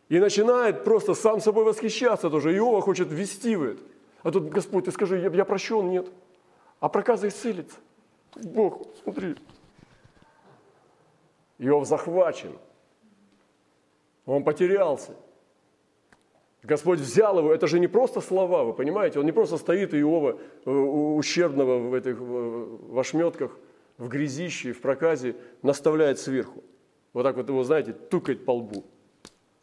и начинает просто сам собой восхищаться тоже. Иова хочет ввести в это. А тут, Господь, ты скажи, я, я прощен? Нет. А проказа исцелится. Бог, смотри. Иов захвачен. Он потерялся. Господь взял его, это же не просто слова, вы понимаете, он не просто стоит Иова э, ущербного в этих в ошметках, в грязище, в проказе, наставляет сверху. Вот так вот его, знаете, тукает по лбу.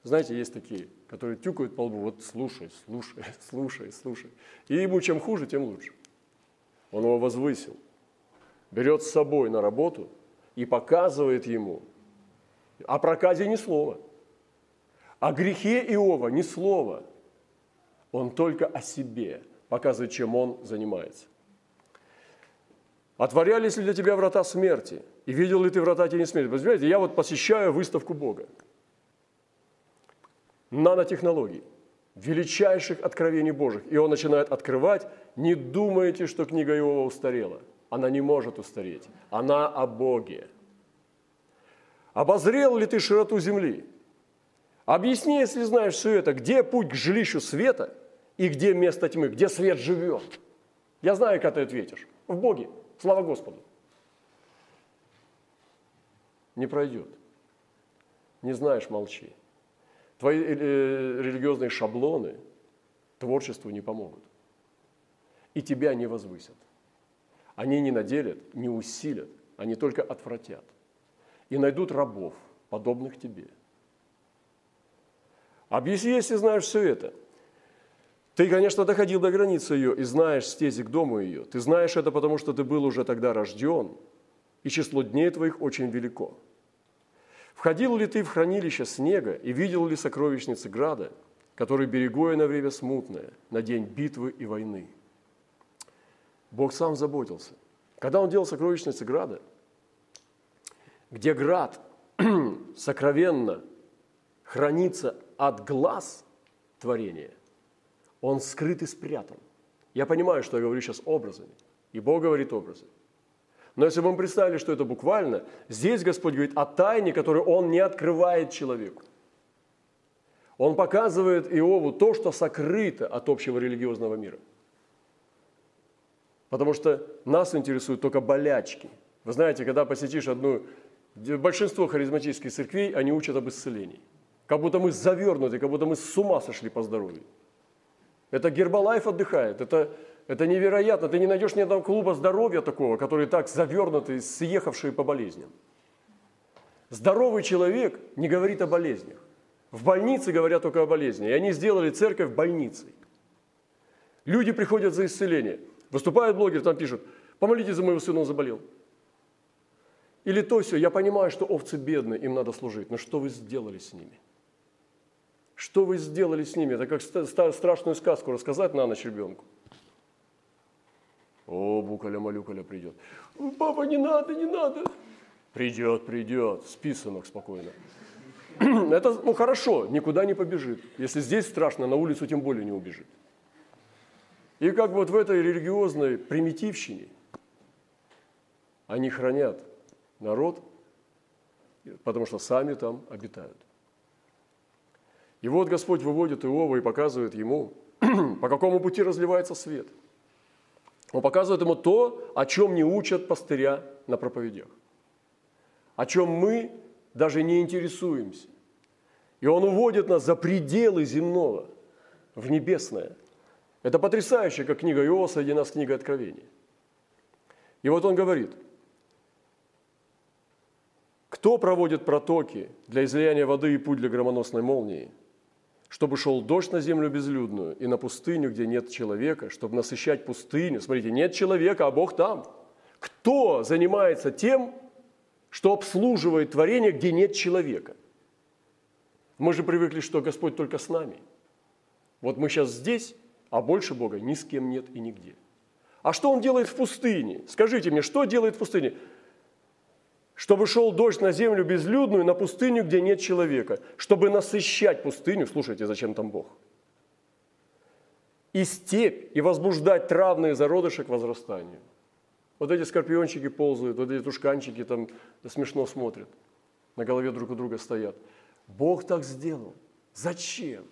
Знаете, есть такие, которые тюкают по лбу, вот слушай, слушай, слушай, слушай. И ему чем хуже, тем лучше. Он его возвысил, берет с собой на работу и показывает ему. О проказе ни слова – о грехе Иова ни слова. Он только о себе показывает, чем он занимается. Отворялись ли для тебя врата смерти? И видел ли ты врата тени смерти? Знаете, я вот посещаю выставку Бога. Нанотехнологий, величайших откровений Божьих. И он начинает открывать. Не думайте, что книга Иова устарела. Она не может устареть. Она о Боге. Обозрел ли ты широту земли? Объясни, если знаешь все это, где путь к жилищу света и где место тьмы, где свет живет. Я знаю, как ты ответишь. В Боге. Слава Господу. Не пройдет. Не знаешь, молчи. Твои э, религиозные шаблоны творчеству не помогут. И тебя не возвысят. Они не наделят, не усилят, они только отвратят. И найдут рабов, подобных тебе – Объясни, если знаешь все это. Ты, конечно, доходил до границы ее и знаешь стези к дому ее. Ты знаешь это, потому что ты был уже тогда рожден, и число дней твоих очень велико. Входил ли ты в хранилище снега и видел ли сокровищницы града, который берегое на время смутное, на день битвы и войны? Бог сам заботился. Когда он делал сокровищницы града, где град сокровенно хранится от глаз творения, он скрыт и спрятан. Я понимаю, что я говорю сейчас образами, и Бог говорит образы. Но если бы мы представили, что это буквально, здесь Господь говорит о тайне, которую Он не открывает человеку. Он показывает Иову то, что сокрыто от общего религиозного мира. Потому что нас интересуют только болячки. Вы знаете, когда посетишь одну... Большинство харизматических церквей, они учат об исцелении – как будто мы завернуты, как будто мы с ума сошли по здоровью. Это Гербалайф отдыхает. Это, это невероятно. Ты не найдешь ни одного клуба здоровья такого, который так завернутый, съехавший по болезням. Здоровый человек не говорит о болезнях. В больнице говорят только о болезни. И они сделали церковь больницей. Люди приходят за исцеление. Выступает блогер, там пишут, помолитесь за моего сына, он заболел. Или то все, я понимаю, что овцы бедны, им надо служить, но что вы сделали с ними? Что вы сделали с ними? Это как страшную сказку рассказать на ночь ребенку. О, букаля-малюкаля придет. Папа, не надо, не надо. Придет, придет. Спи, сынок, спокойно. Это, ну, хорошо, никуда не побежит. Если здесь страшно, на улицу тем более не убежит. И как вот в этой религиозной примитивщине они хранят народ, потому что сами там обитают. И вот Господь выводит Иова и показывает ему, по какому пути разливается свет. Он показывает ему то, о чем не учат пастыря на проповедях, о чем мы даже не интересуемся. И он уводит нас за пределы земного, в небесное. Это потрясающе, как книга Иова соединена с книгой Откровения. И вот он говорит, кто проводит протоки для излияния воды и путь для громоносной молнии – чтобы шел дождь на землю безлюдную и на пустыню, где нет человека, чтобы насыщать пустыню. Смотрите, нет человека, а Бог там. Кто занимается тем, что обслуживает творение, где нет человека. Мы же привыкли, что Господь только с нами. Вот мы сейчас здесь, а больше Бога ни с кем нет и нигде. А что Он делает в пустыне? Скажите мне, что делает в пустыне? Чтобы шел дождь на землю безлюдную, на пустыню, где нет человека. Чтобы насыщать пустыню, слушайте, зачем там Бог? И степь, и возбуждать травные зародыши к возрастанию. Вот эти скорпиончики ползают, вот эти тушканчики там смешно смотрят, на голове друг у друга стоят. Бог так сделал. Зачем?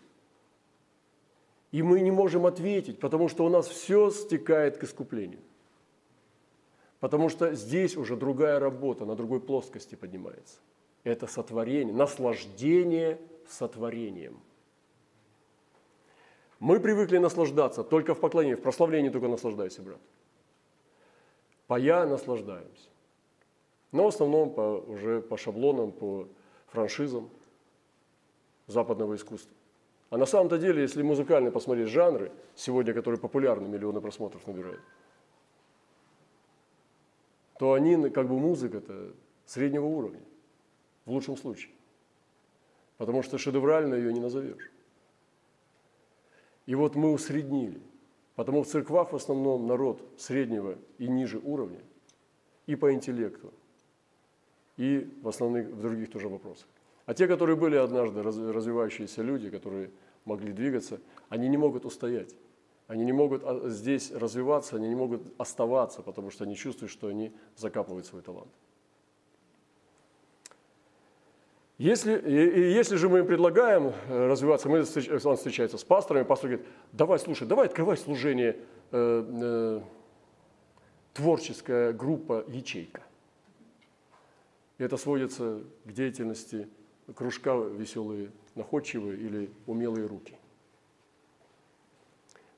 И мы не можем ответить, потому что у нас все стекает к искуплению. Потому что здесь уже другая работа, на другой плоскости поднимается. Это сотворение, наслаждение сотворением. Мы привыкли наслаждаться только в поклонении, в прославлении только наслаждайся, брат поя наслаждаемся. Но в основном по, уже по шаблонам, по франшизам западного искусства. А на самом-то деле, если музыкально посмотреть жанры, сегодня, которые популярны, миллионы просмотров набирают, то они, как бы музыка-то среднего уровня, в лучшем случае. Потому что шедеврально ее не назовешь. И вот мы усреднили. Потому в церквах в основном народ среднего и ниже уровня, и по интеллекту, и в основных в других тоже вопросах. А те, которые были однажды развивающиеся люди, которые могли двигаться, они не могут устоять. Они не могут а, здесь развиваться, они не могут оставаться, потому что они чувствуют, что они закапывают свой талант. Если, и, и если же мы им предлагаем э, развиваться, мы, он встречается с пасторами, пастор говорит, давай, слушай, давай открывай служение, э, э, творческая группа «Ячейка». И это сводится к деятельности кружка «Веселые, находчивые» или «Умелые руки».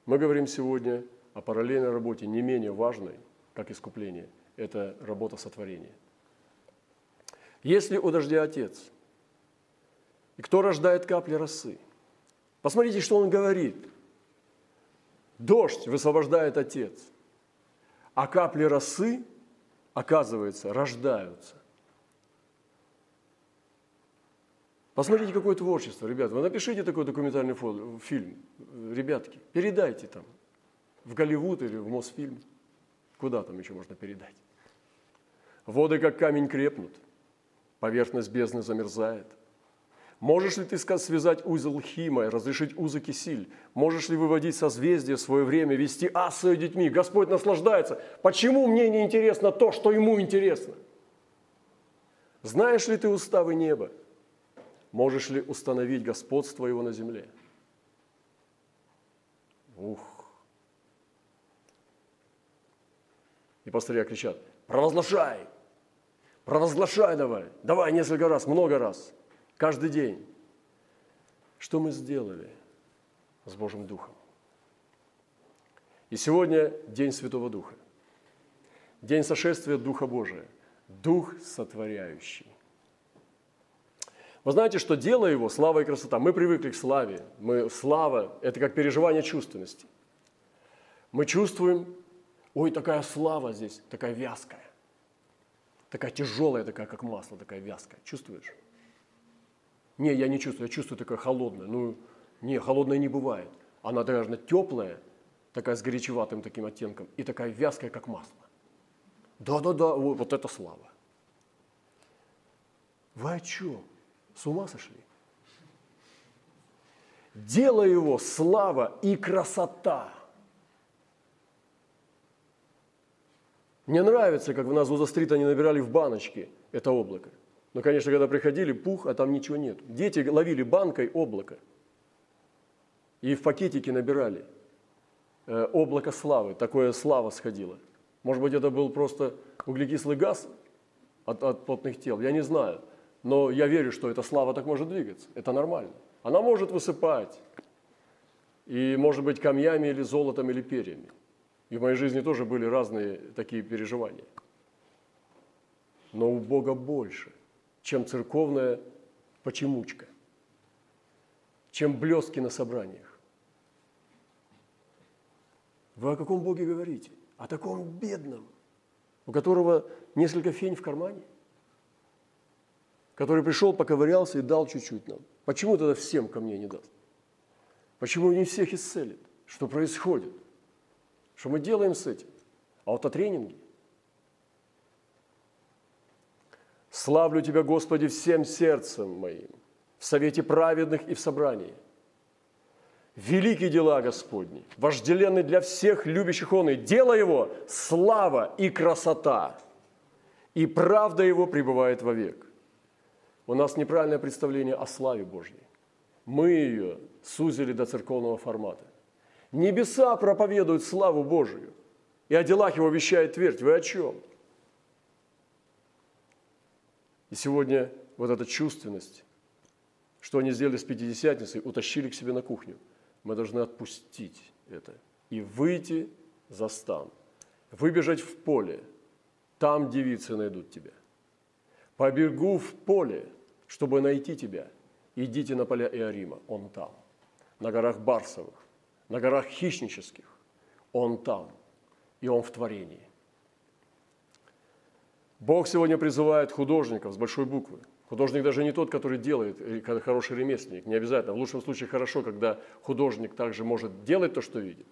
Мы говорим сегодня о параллельной работе, не менее важной, как искупление. Это работа сотворения. Если у дождя отец – и кто рождает капли росы? Посмотрите, что он говорит. Дождь высвобождает Отец, а капли росы, оказывается, рождаются. Посмотрите, какое творчество, ребята. Вы напишите такой документальный фильм, ребятки, передайте там в Голливуд или в Мосфильм. Куда там еще можно передать? Воды, как камень, крепнут, поверхность бездны замерзает – Можешь ли ты связать узел Хима, разрешить узы Кисиль? Можешь ли выводить созвездие в свое время, вести ас детьми? Господь наслаждается. Почему мне не интересно то, что ему интересно? Знаешь ли ты уставы неба? Можешь ли установить господство его на земле? Ух! И пастыря кричат, провозглашай, провозглашай давай, давай несколько раз, много раз – каждый день. Что мы сделали с Божьим Духом? И сегодня день Святого Духа. День сошествия Духа Божия. Дух сотворяющий. Вы знаете, что дело его – слава и красота. Мы привыкли к славе. Мы, слава – это как переживание чувственности. Мы чувствуем, ой, такая слава здесь, такая вязкая. Такая тяжелая, такая, как масло, такая вязкая. Чувствуешь? Не, я не чувствую, я чувствую такое холодное. Ну, не, холодное не бывает. Она должна теплая, такая с горячеватым таким оттенком, и такая вязкая, как масло. Да-да-да, вот, вот это слава. Вы о чем? С ума сошли? Дело его слава и красота. Мне нравится, как в нас стрит они набирали в баночки это облако. Но, конечно, когда приходили, пух, а там ничего нет. Дети ловили банкой облако. И в пакетике набирали э, облако славы. Такое слава сходила. Может быть, это был просто углекислый газ от, от потных тел. Я не знаю. Но я верю, что эта слава так может двигаться. Это нормально. Она может высыпать. И может быть камнями или золотом или перьями. И в моей жизни тоже были разные такие переживания. Но у Бога больше – чем церковная почемучка, чем блестки на собраниях. Вы о каком Боге говорите? О таком бедном, у которого несколько фень в кармане? Который пришел, поковырялся и дал чуть-чуть нам. Почему тогда всем ко мне не даст? Почему не всех исцелит? Что происходит? Что мы делаем с этим? Аутотренинги. Славлю Тебя, Господи, всем сердцем моим, в совете праведных и в собрании. Великие дела Господни, вожделенны для всех любящих Он, и дело Его – слава и красота, и правда Его пребывает вовек. У нас неправильное представление о славе Божьей. Мы ее сузили до церковного формата. Небеса проповедуют славу Божию, и о делах Его вещает твердь. Вы о чем? – и сегодня вот эта чувственность, что они сделали с Пятидесятницей, утащили к себе на кухню. Мы должны отпустить это и выйти за стан, выбежать в поле, там девицы найдут тебя. Побегу в поле, чтобы найти тебя. Идите на поля Иорима, он там. На горах Барсовых, на горах Хищнических, он там. И он в творении. Бог сегодня призывает художников с большой буквы. Художник даже не тот, который делает, когда хороший ремесленник, не обязательно. В лучшем случае хорошо, когда художник также может делать то, что видит.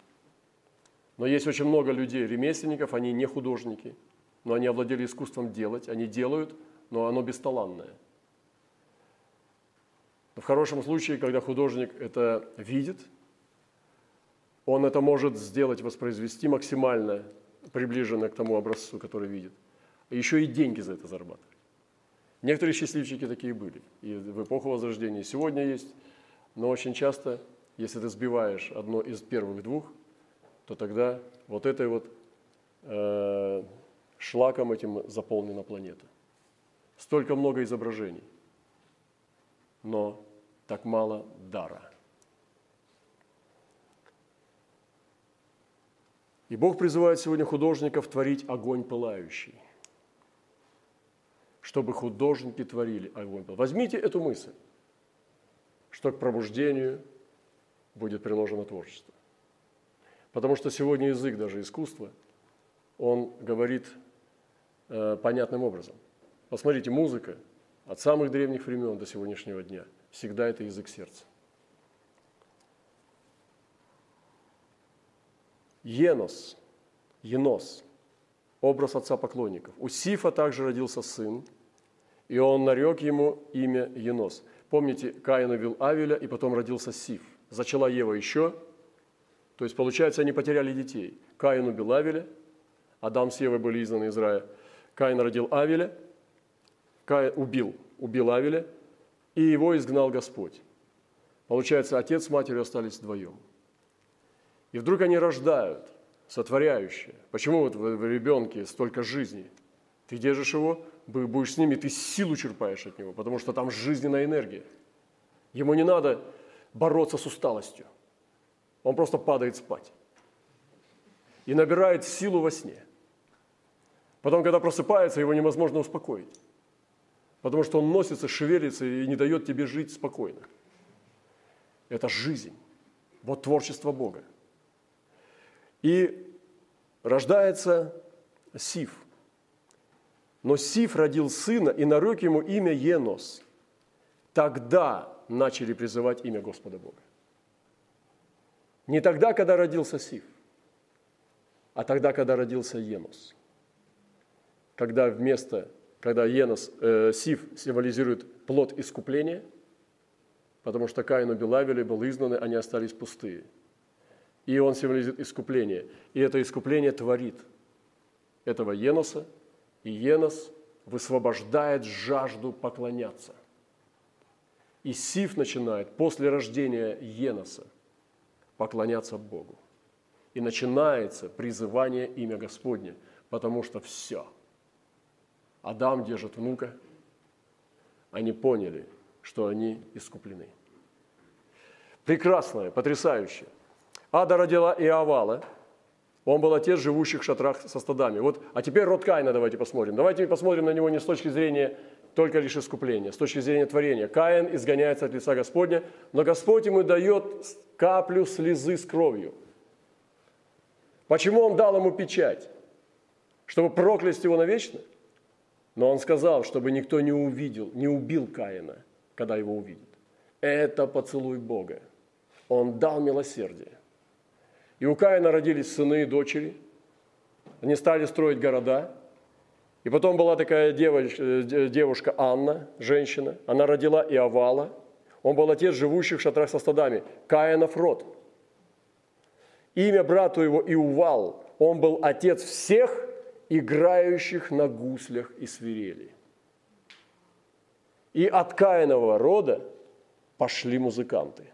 Но есть очень много людей, ремесленников, они не художники, но они овладели искусством делать, они делают, но оно бесталанное. Но в хорошем случае, когда художник это видит, он это может сделать, воспроизвести максимально приближенно к тому образцу, который видит – еще и деньги за это зарабатывать. Некоторые счастливчики такие были. И в эпоху Возрождения сегодня есть. Но очень часто, если ты сбиваешь одно из первых двух, то тогда вот этой вот э, шлаком этим заполнена планета. Столько много изображений, но так мало дара. И Бог призывает сегодня художников творить огонь пылающий – чтобы художники творили огонь. Возьмите эту мысль, что к пробуждению будет приложено творчество. Потому что сегодня язык даже искусства, он говорит э, понятным образом. Посмотрите, музыка от самых древних времен до сегодняшнего дня всегда это язык сердца. Енос, Енос, образ отца поклонников. У Сифа также родился сын – и он нарек ему имя Енос. Помните, Каин убил Авеля, и потом родился Сиф. Зачала Ева еще. То есть, получается, они потеряли детей. Каин убил Авеля, Адам с Евой были изгнаны из рая. Каин родил Авеля, Каин убил, убил Авеля, и его изгнал Господь. Получается, отец с матерью остались вдвоем. И вдруг они рождают, сотворяющие. Почему вот в ребенке столько жизни? Ты держишь его, будешь с ними, ты силу черпаешь от него, потому что там жизненная энергия. Ему не надо бороться с усталостью. Он просто падает спать. И набирает силу во сне. Потом, когда просыпается, его невозможно успокоить. Потому что он носится, шевелится и не дает тебе жить спокойно. Это жизнь. Вот творчество Бога. И рождается Сиф – но Сиф родил сына и нарек ему имя Енос. Тогда начали призывать имя Господа Бога. Не тогда, когда родился Сиф, а тогда, когда родился Енос. Когда вместо, когда Енос, э, Сиф символизирует плод искупления, потому что Каин убил Авеля, был изгнаны, они остались пустые. И он символизирует искупление. И это искупление творит этого Еноса – и Енос высвобождает жажду поклоняться. И Сиф начинает после рождения Еноса поклоняться Богу. И начинается призывание имя Господне, потому что все. Адам держит внука, они поняли, что они искуплены. Прекрасное, потрясающее. Ада родила Иовала – он был отец живущих в шатрах со стадами. Вот, а теперь род Каина давайте посмотрим. Давайте посмотрим на него не с точки зрения только лишь искупления, с точки зрения творения. Каин изгоняется от лица Господня, но Господь ему дает каплю слезы с кровью. Почему он дал ему печать? Чтобы проклясть его навечно? Но он сказал, чтобы никто не увидел, не убил Каина, когда его увидит. Это поцелуй Бога. Он дал милосердие. И у Каина родились сыны и дочери. Они стали строить города. И потом была такая девочка, девушка Анна, женщина. Она родила Иовала. Он был отец живущих в шатрах со стадами. Каинов род. Имя брату его Иувал. Он был отец всех играющих на гуслях и свирели. И от Каинового рода пошли музыканты.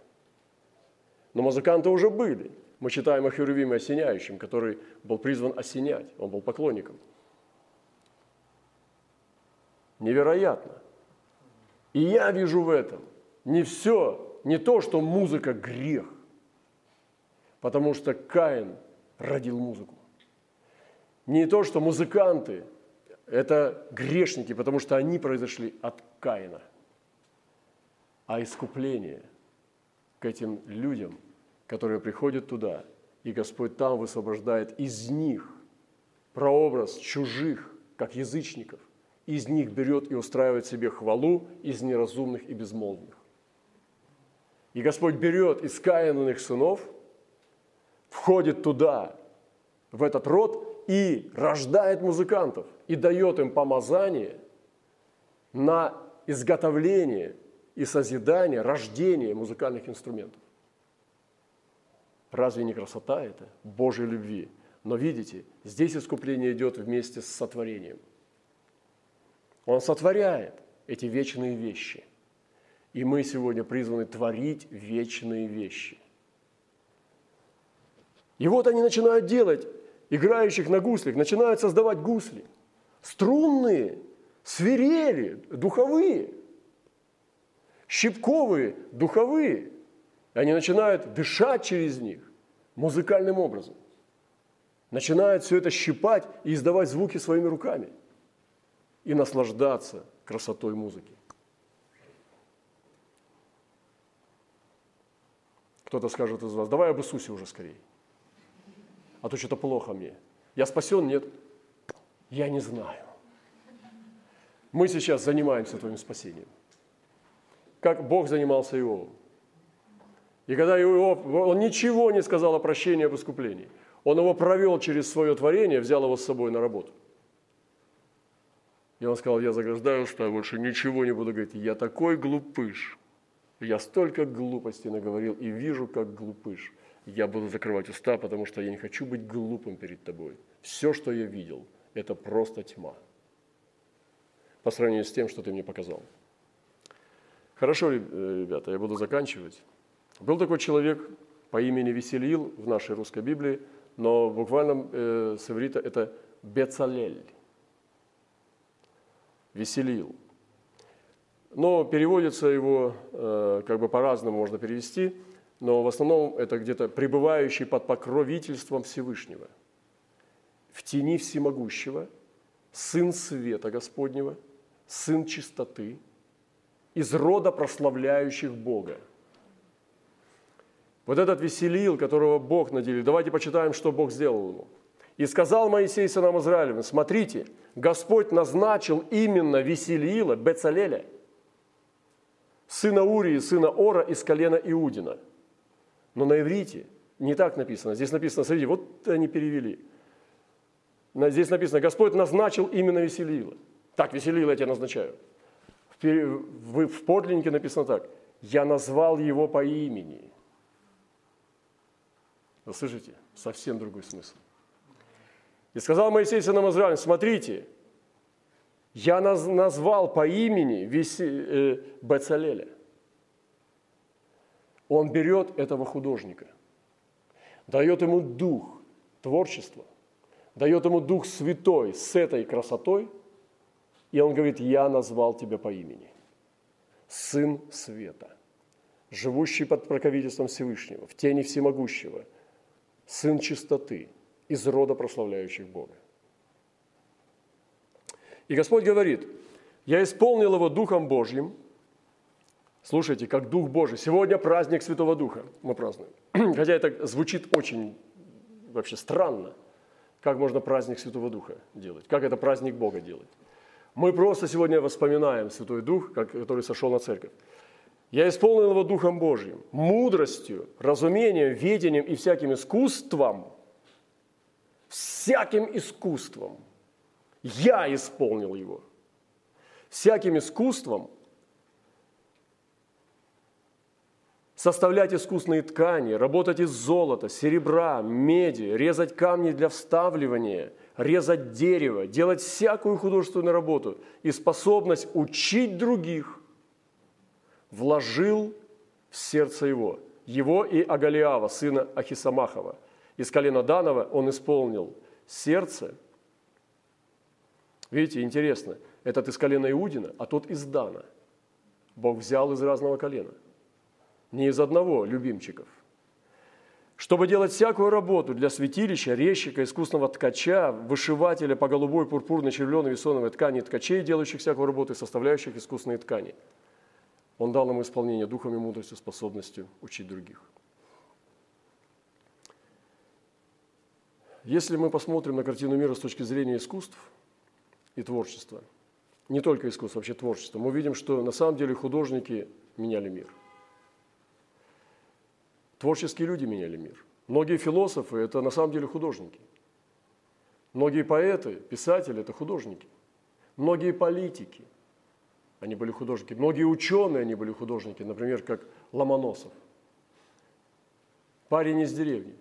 Но музыканты уже были. Мы читаем о Херувиме Осеняющем, который был призван осенять, он был поклонником. Невероятно. И я вижу в этом не все, не то, что музыка – грех, потому что Каин родил музыку. Не то, что музыканты – это грешники, потому что они произошли от Каина, а искупление к этим людям, которые приходят туда, и Господь там высвобождает из них прообраз чужих, как язычников, из них берет и устраивает себе хвалу из неразумных и безмолвных. И Господь берет из Каиновых сынов, входит туда, в этот род, и рождает музыкантов, и дает им помазание на изготовление и созидание, рождение музыкальных инструментов. Разве не красота это Божьей любви? Но видите, здесь искупление идет вместе с сотворением. Он сотворяет эти вечные вещи. И мы сегодня призваны творить вечные вещи. И вот они начинают делать играющих на гуслях, начинают создавать гусли. Струнные, свирели, духовые, щипковые, духовые. И они начинают дышать через них музыкальным образом. Начинают все это щипать и издавать звуки своими руками. И наслаждаться красотой музыки. Кто-то скажет из вас, давай об Иисусе уже скорее а то что-то плохо мне. Я спасен? Нет. Я не знаю. Мы сейчас занимаемся твоим спасением. Как Бог занимался Иовом. И когда Иов, он ничего не сказал о прощении, об искуплении. Он его провел через свое творение, взял его с собой на работу. И он сказал, я заграждаю, что я больше ничего не буду говорить. Я такой глупыш. Я столько глупостей наговорил и вижу, как глупыш я буду закрывать уста, потому что я не хочу быть глупым перед тобой. Все, что я видел, это просто тьма по сравнению с тем, что ты мне показал. Хорошо, э, ребята, я буду заканчивать. Был такой человек по имени Веселил в нашей русской Библии, но буквально э, с иврита это Бецалель. Веселил. Но переводится его э, как бы по-разному можно перевести – но в основном это где-то пребывающий под покровительством Всевышнего, в тени всемогущего, Сын света Господнего, Сын чистоты, из рода прославляющих Бога. Вот этот веселил, которого Бог наделил, давайте почитаем, что Бог сделал ему. «И сказал Моисей сынам Израилевым, смотрите, Господь назначил именно Веселиила, Бецалеля, сына Урии, сына Ора из колена Иудина – но на иврите не так написано. Здесь написано, смотрите, вот они перевели. Здесь написано, Господь назначил именно Веселила. Так, Веселила я тебя назначаю. В, подлиннике написано так. Я назвал его по имени. Вы слышите? Совсем другой смысл. И сказал Моисей сынам Израиля, смотрите, я назвал по имени э, Бецалеля. Он берет этого художника, дает ему дух творчества, дает ему дух святой с этой красотой, и он говорит, я назвал тебя по имени. Сын света, живущий под покровительством Всевышнего, в тени всемогущего, сын чистоты, из рода прославляющих Бога. И Господь говорит, я исполнил его Духом Божьим – Слушайте, как Дух Божий. Сегодня праздник Святого Духа мы празднуем. Хотя это звучит очень вообще странно. Как можно праздник Святого Духа делать? Как это праздник Бога делать? Мы просто сегодня воспоминаем Святой Дух, который сошел на церковь. Я исполнил его Духом Божьим, мудростью, разумением, ведением и всяким искусством, всяким искусством. Я исполнил его. Всяким искусством составлять искусные ткани, работать из золота, серебра, меди, резать камни для вставливания, резать дерево, делать всякую художественную работу и способность учить других вложил в сердце его, его и Агалиава, сына Ахисамахова. Из колена Данова он исполнил сердце. Видите, интересно, этот из колена Иудина, а тот из Дана. Бог взял из разного колена – не из одного любимчиков. Чтобы делать всякую работу для святилища, резчика, искусного ткача, вышивателя по голубой, пурпурной, червленой, весоновой ткани, ткачей, делающих всякую работу и составляющих искусные ткани. Он дал ему исполнение духом и мудростью, способностью учить других. Если мы посмотрим на картину мира с точки зрения искусств и творчества, не только искусства, вообще творчества, мы видим, что на самом деле художники меняли мир – Творческие люди меняли мир. Многие философы – это на самом деле художники. Многие поэты, писатели – это художники. Многие политики – они были художники. Многие ученые – они были художники, например, как Ломоносов. Парень из деревни,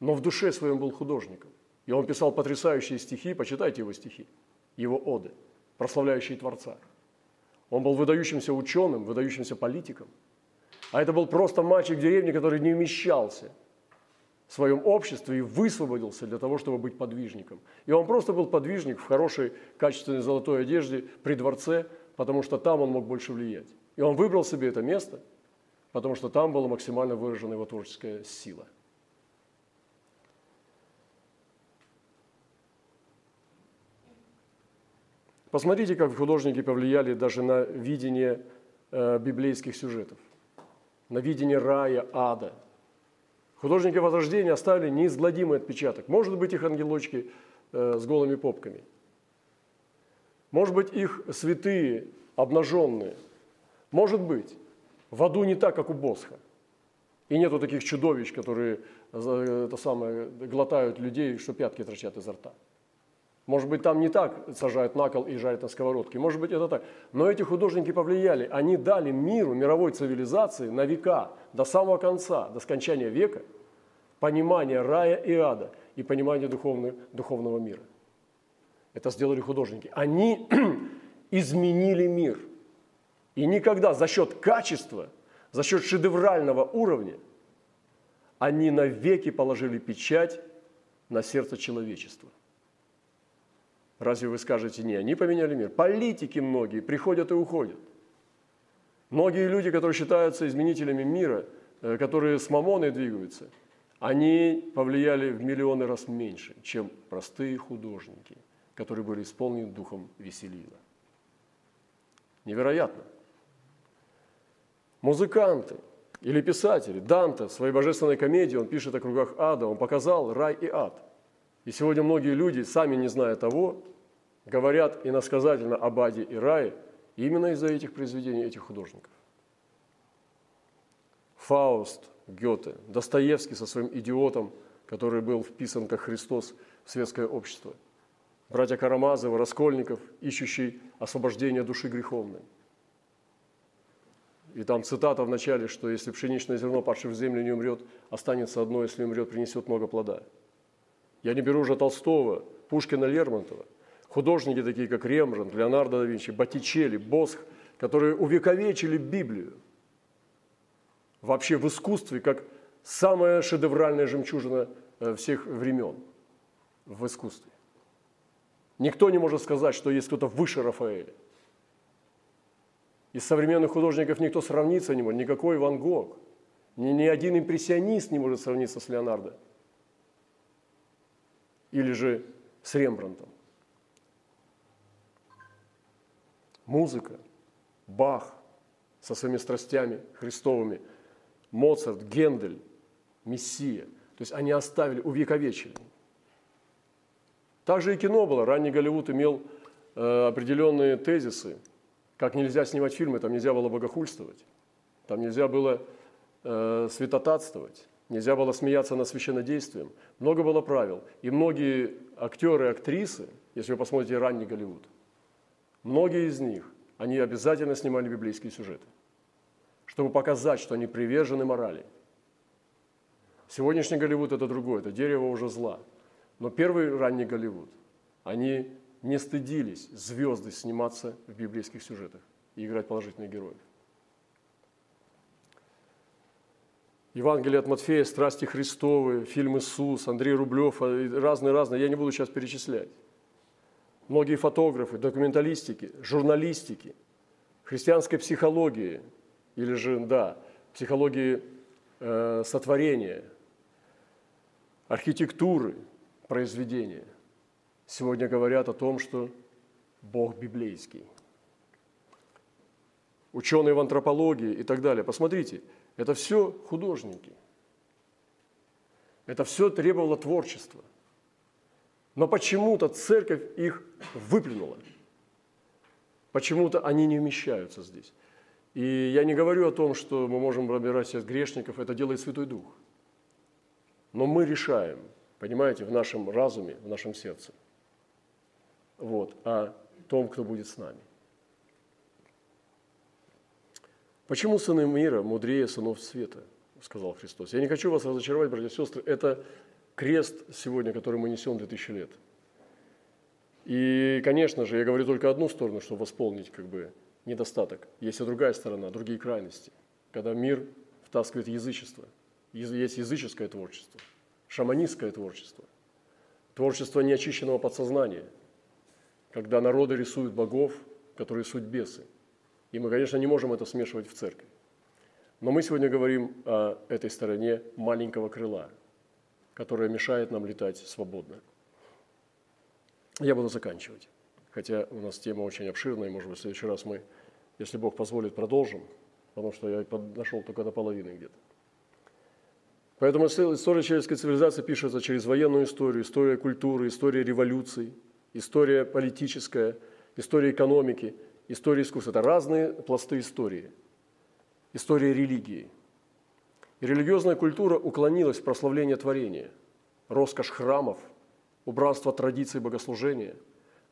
но в душе своем был художником. И он писал потрясающие стихи, почитайте его стихи, его оды, прославляющие Творца. Он был выдающимся ученым, выдающимся политиком – а это был просто мальчик в деревне, который не вмещался в своем обществе и высвободился для того, чтобы быть подвижником. И он просто был подвижник в хорошей, качественной золотой одежде при дворце, потому что там он мог больше влиять. И он выбрал себе это место, потому что там была максимально выражена его творческая сила. Посмотрите, как художники повлияли даже на видение э, библейских сюжетов на видение рая, ада. Художники Возрождения оставили неизгладимый отпечаток. Может быть, их ангелочки э, с голыми попками. Может быть, их святые, обнаженные. Может быть, в аду не так, как у Босха. И нету таких чудовищ, которые э, это самое, глотают людей, что пятки торчат изо рта. Может быть, там не так сажают на кол и жарят на сковородке. Может быть, это так. Но эти художники повлияли. Они дали миру, мировой цивилизации на века, до самого конца, до скончания века, понимание рая и ада и понимание духовного, духовного мира. Это сделали художники. Они изменили мир. И никогда за счет качества, за счет шедеврального уровня, они навеки положили печать на сердце человечества. Разве вы скажете, не, они поменяли мир? Политики многие приходят и уходят. Многие люди, которые считаются изменителями мира, э, которые с мамоной двигаются, они повлияли в миллионы раз меньше, чем простые художники, которые были исполнены духом веселила. Невероятно. Музыканты или писатели. Данте в своей божественной комедии, он пишет о кругах ада, он показал рай и ад – и сегодня многие люди, сами не зная того, говорят иносказательно об аде и рае именно из-за этих произведений этих художников. Фауст, Гёте, Достоевский со своим идиотом, который был вписан как Христос в светское общество. Братья Карамазовы, Раскольников, ищущий освобождение души греховной. И там цитата в начале, что если пшеничное зерно, падшее в землю, не умрет, останется одно, если умрет, принесет много плода. Я не беру уже Толстого, Пушкина, Лермонтова. Художники такие, как Рембрандт, Леонардо да Винчи, Боттичелли, Босх, которые увековечили Библию вообще в искусстве, как самая шедевральная жемчужина э, всех времен в искусстве. Никто не может сказать, что есть кто-то выше Рафаэля. Из современных художников никто сравниться не может, никакой Ван Гог, ни, ни один импрессионист не может сравниться с Леонардо или же с Рембрандтом. Музыка, Бах со своими страстями христовыми, Моцарт, Гендель, Мессия. То есть они оставили, увековечили. Также и кино было. Ранний Голливуд имел э, определенные тезисы, как нельзя снимать фильмы, там нельзя было богохульствовать, там нельзя было э, святотатствовать, нельзя было смеяться над священнодействием. Много было правил. И многие актеры актрисы, если вы посмотрите ранний Голливуд, многие из них, они обязательно снимали библейские сюжеты, чтобы показать, что они привержены морали. Сегодняшний Голливуд – это другое, это дерево уже зла. Но первый ранний Голливуд, они не стыдились звезды сниматься в библейских сюжетах и играть положительных героев. Евангелие от Матфея, «Страсти Христовы», фильм «Иисус», Андрей Рублев, разные-разные, я не буду сейчас перечислять. Многие фотографы, документалистики, журналистики, христианской психологии, или же, да, психологии э, сотворения, архитектуры, произведения – сегодня говорят о том, что Бог библейский. Ученые в антропологии и так далее. Посмотрите, это все художники. Это все требовало творчества. Но почему-то церковь их выплюнула. Почему-то они не вмещаются здесь. И я не говорю о том, что мы можем пробирать всех грешников, это делает Святой Дух. Но мы решаем, понимаете, в нашем разуме, в нашем сердце – вот, о том, кто будет с нами. Почему сыны мира мудрее сынов света, сказал Христос. Я не хочу вас разочаровать, братья и сестры, это крест сегодня, который мы несем 2000 лет. И, конечно же, я говорю только одну сторону, чтобы восполнить как бы недостаток. Есть и другая сторона, другие крайности, когда мир втаскивает язычество. Есть языческое творчество, шаманистское творчество, творчество неочищенного подсознания – когда народы рисуют богов, которые суть бесы. И мы, конечно, не можем это смешивать в церкви. Но мы сегодня говорим о этой стороне маленького крыла, которая мешает нам летать свободно. Я буду заканчивать, хотя у нас тема очень обширная, может быть, в следующий раз мы, если Бог позволит, продолжим, потому что я нашел только до половины где-то. Поэтому история человеческой цивилизации пишется через военную историю, история культуры, история революций – история политическая, история экономики, история искусства. Это разные пласты истории. История религии. И религиозная культура уклонилась в прославление творения, роскошь храмов, убранство традиций богослужения,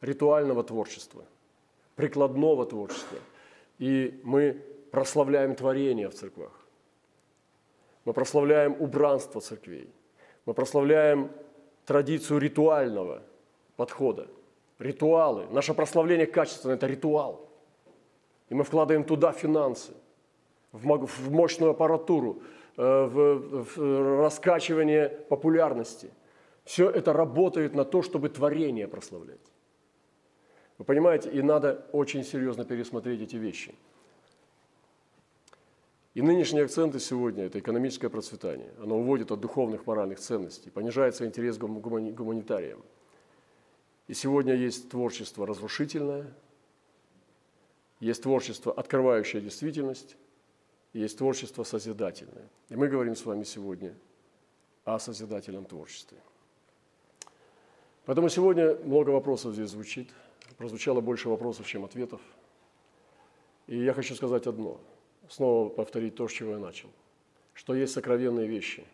ритуального творчества, прикладного творчества. И мы прославляем творение в церквах. Мы прославляем убранство церквей. Мы прославляем традицию ритуального – подхода. Ритуалы. Наше прославление качественное – это ритуал. И мы вкладываем туда финансы, в мощную аппаратуру, э, в, раскачивание популярности. Все это работает на то, чтобы творение прославлять. Вы понимаете, и надо очень серьезно пересмотреть эти вещи. И нынешние акценты сегодня – это экономическое процветание. Оно уводит от духовных моральных ценностей, понижается интерес к гуманитариям – и сегодня есть творчество разрушительное, есть творчество, открывающее действительность, есть творчество созидательное. И мы говорим с вами сегодня о созидательном творчестве. Поэтому сегодня много вопросов здесь звучит. Прозвучало больше вопросов, чем ответов. И я хочу сказать одно, снова повторить то, с чего я начал, что есть сокровенные вещи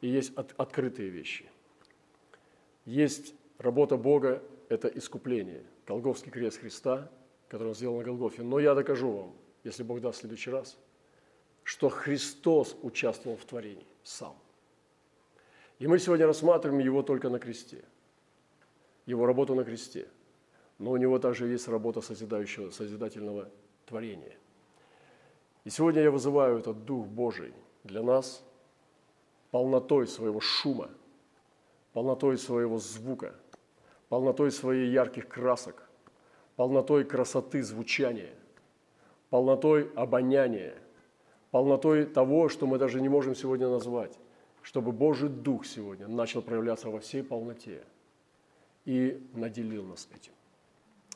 и есть от, открытые вещи. Есть Работа Бога – это искупление, Голговский крест Христа, который он сделал на Голгофе. Но я докажу вам, если Бог даст в следующий раз, что Христос участвовал в творении сам. И мы сегодня рассматриваем его только на кресте, его работу на кресте. Но у него также есть работа созидающего, созидательного творения. И сегодня я вызываю этот Дух Божий для нас полнотой своего шума, полнотой своего звука – полнотой своей ярких красок, полнотой красоты звучания, полнотой обоняния, полнотой того, что мы даже не можем сегодня назвать, чтобы Божий Дух сегодня начал проявляться во всей полноте и наделил нас этим.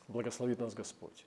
Благословит нас Господь.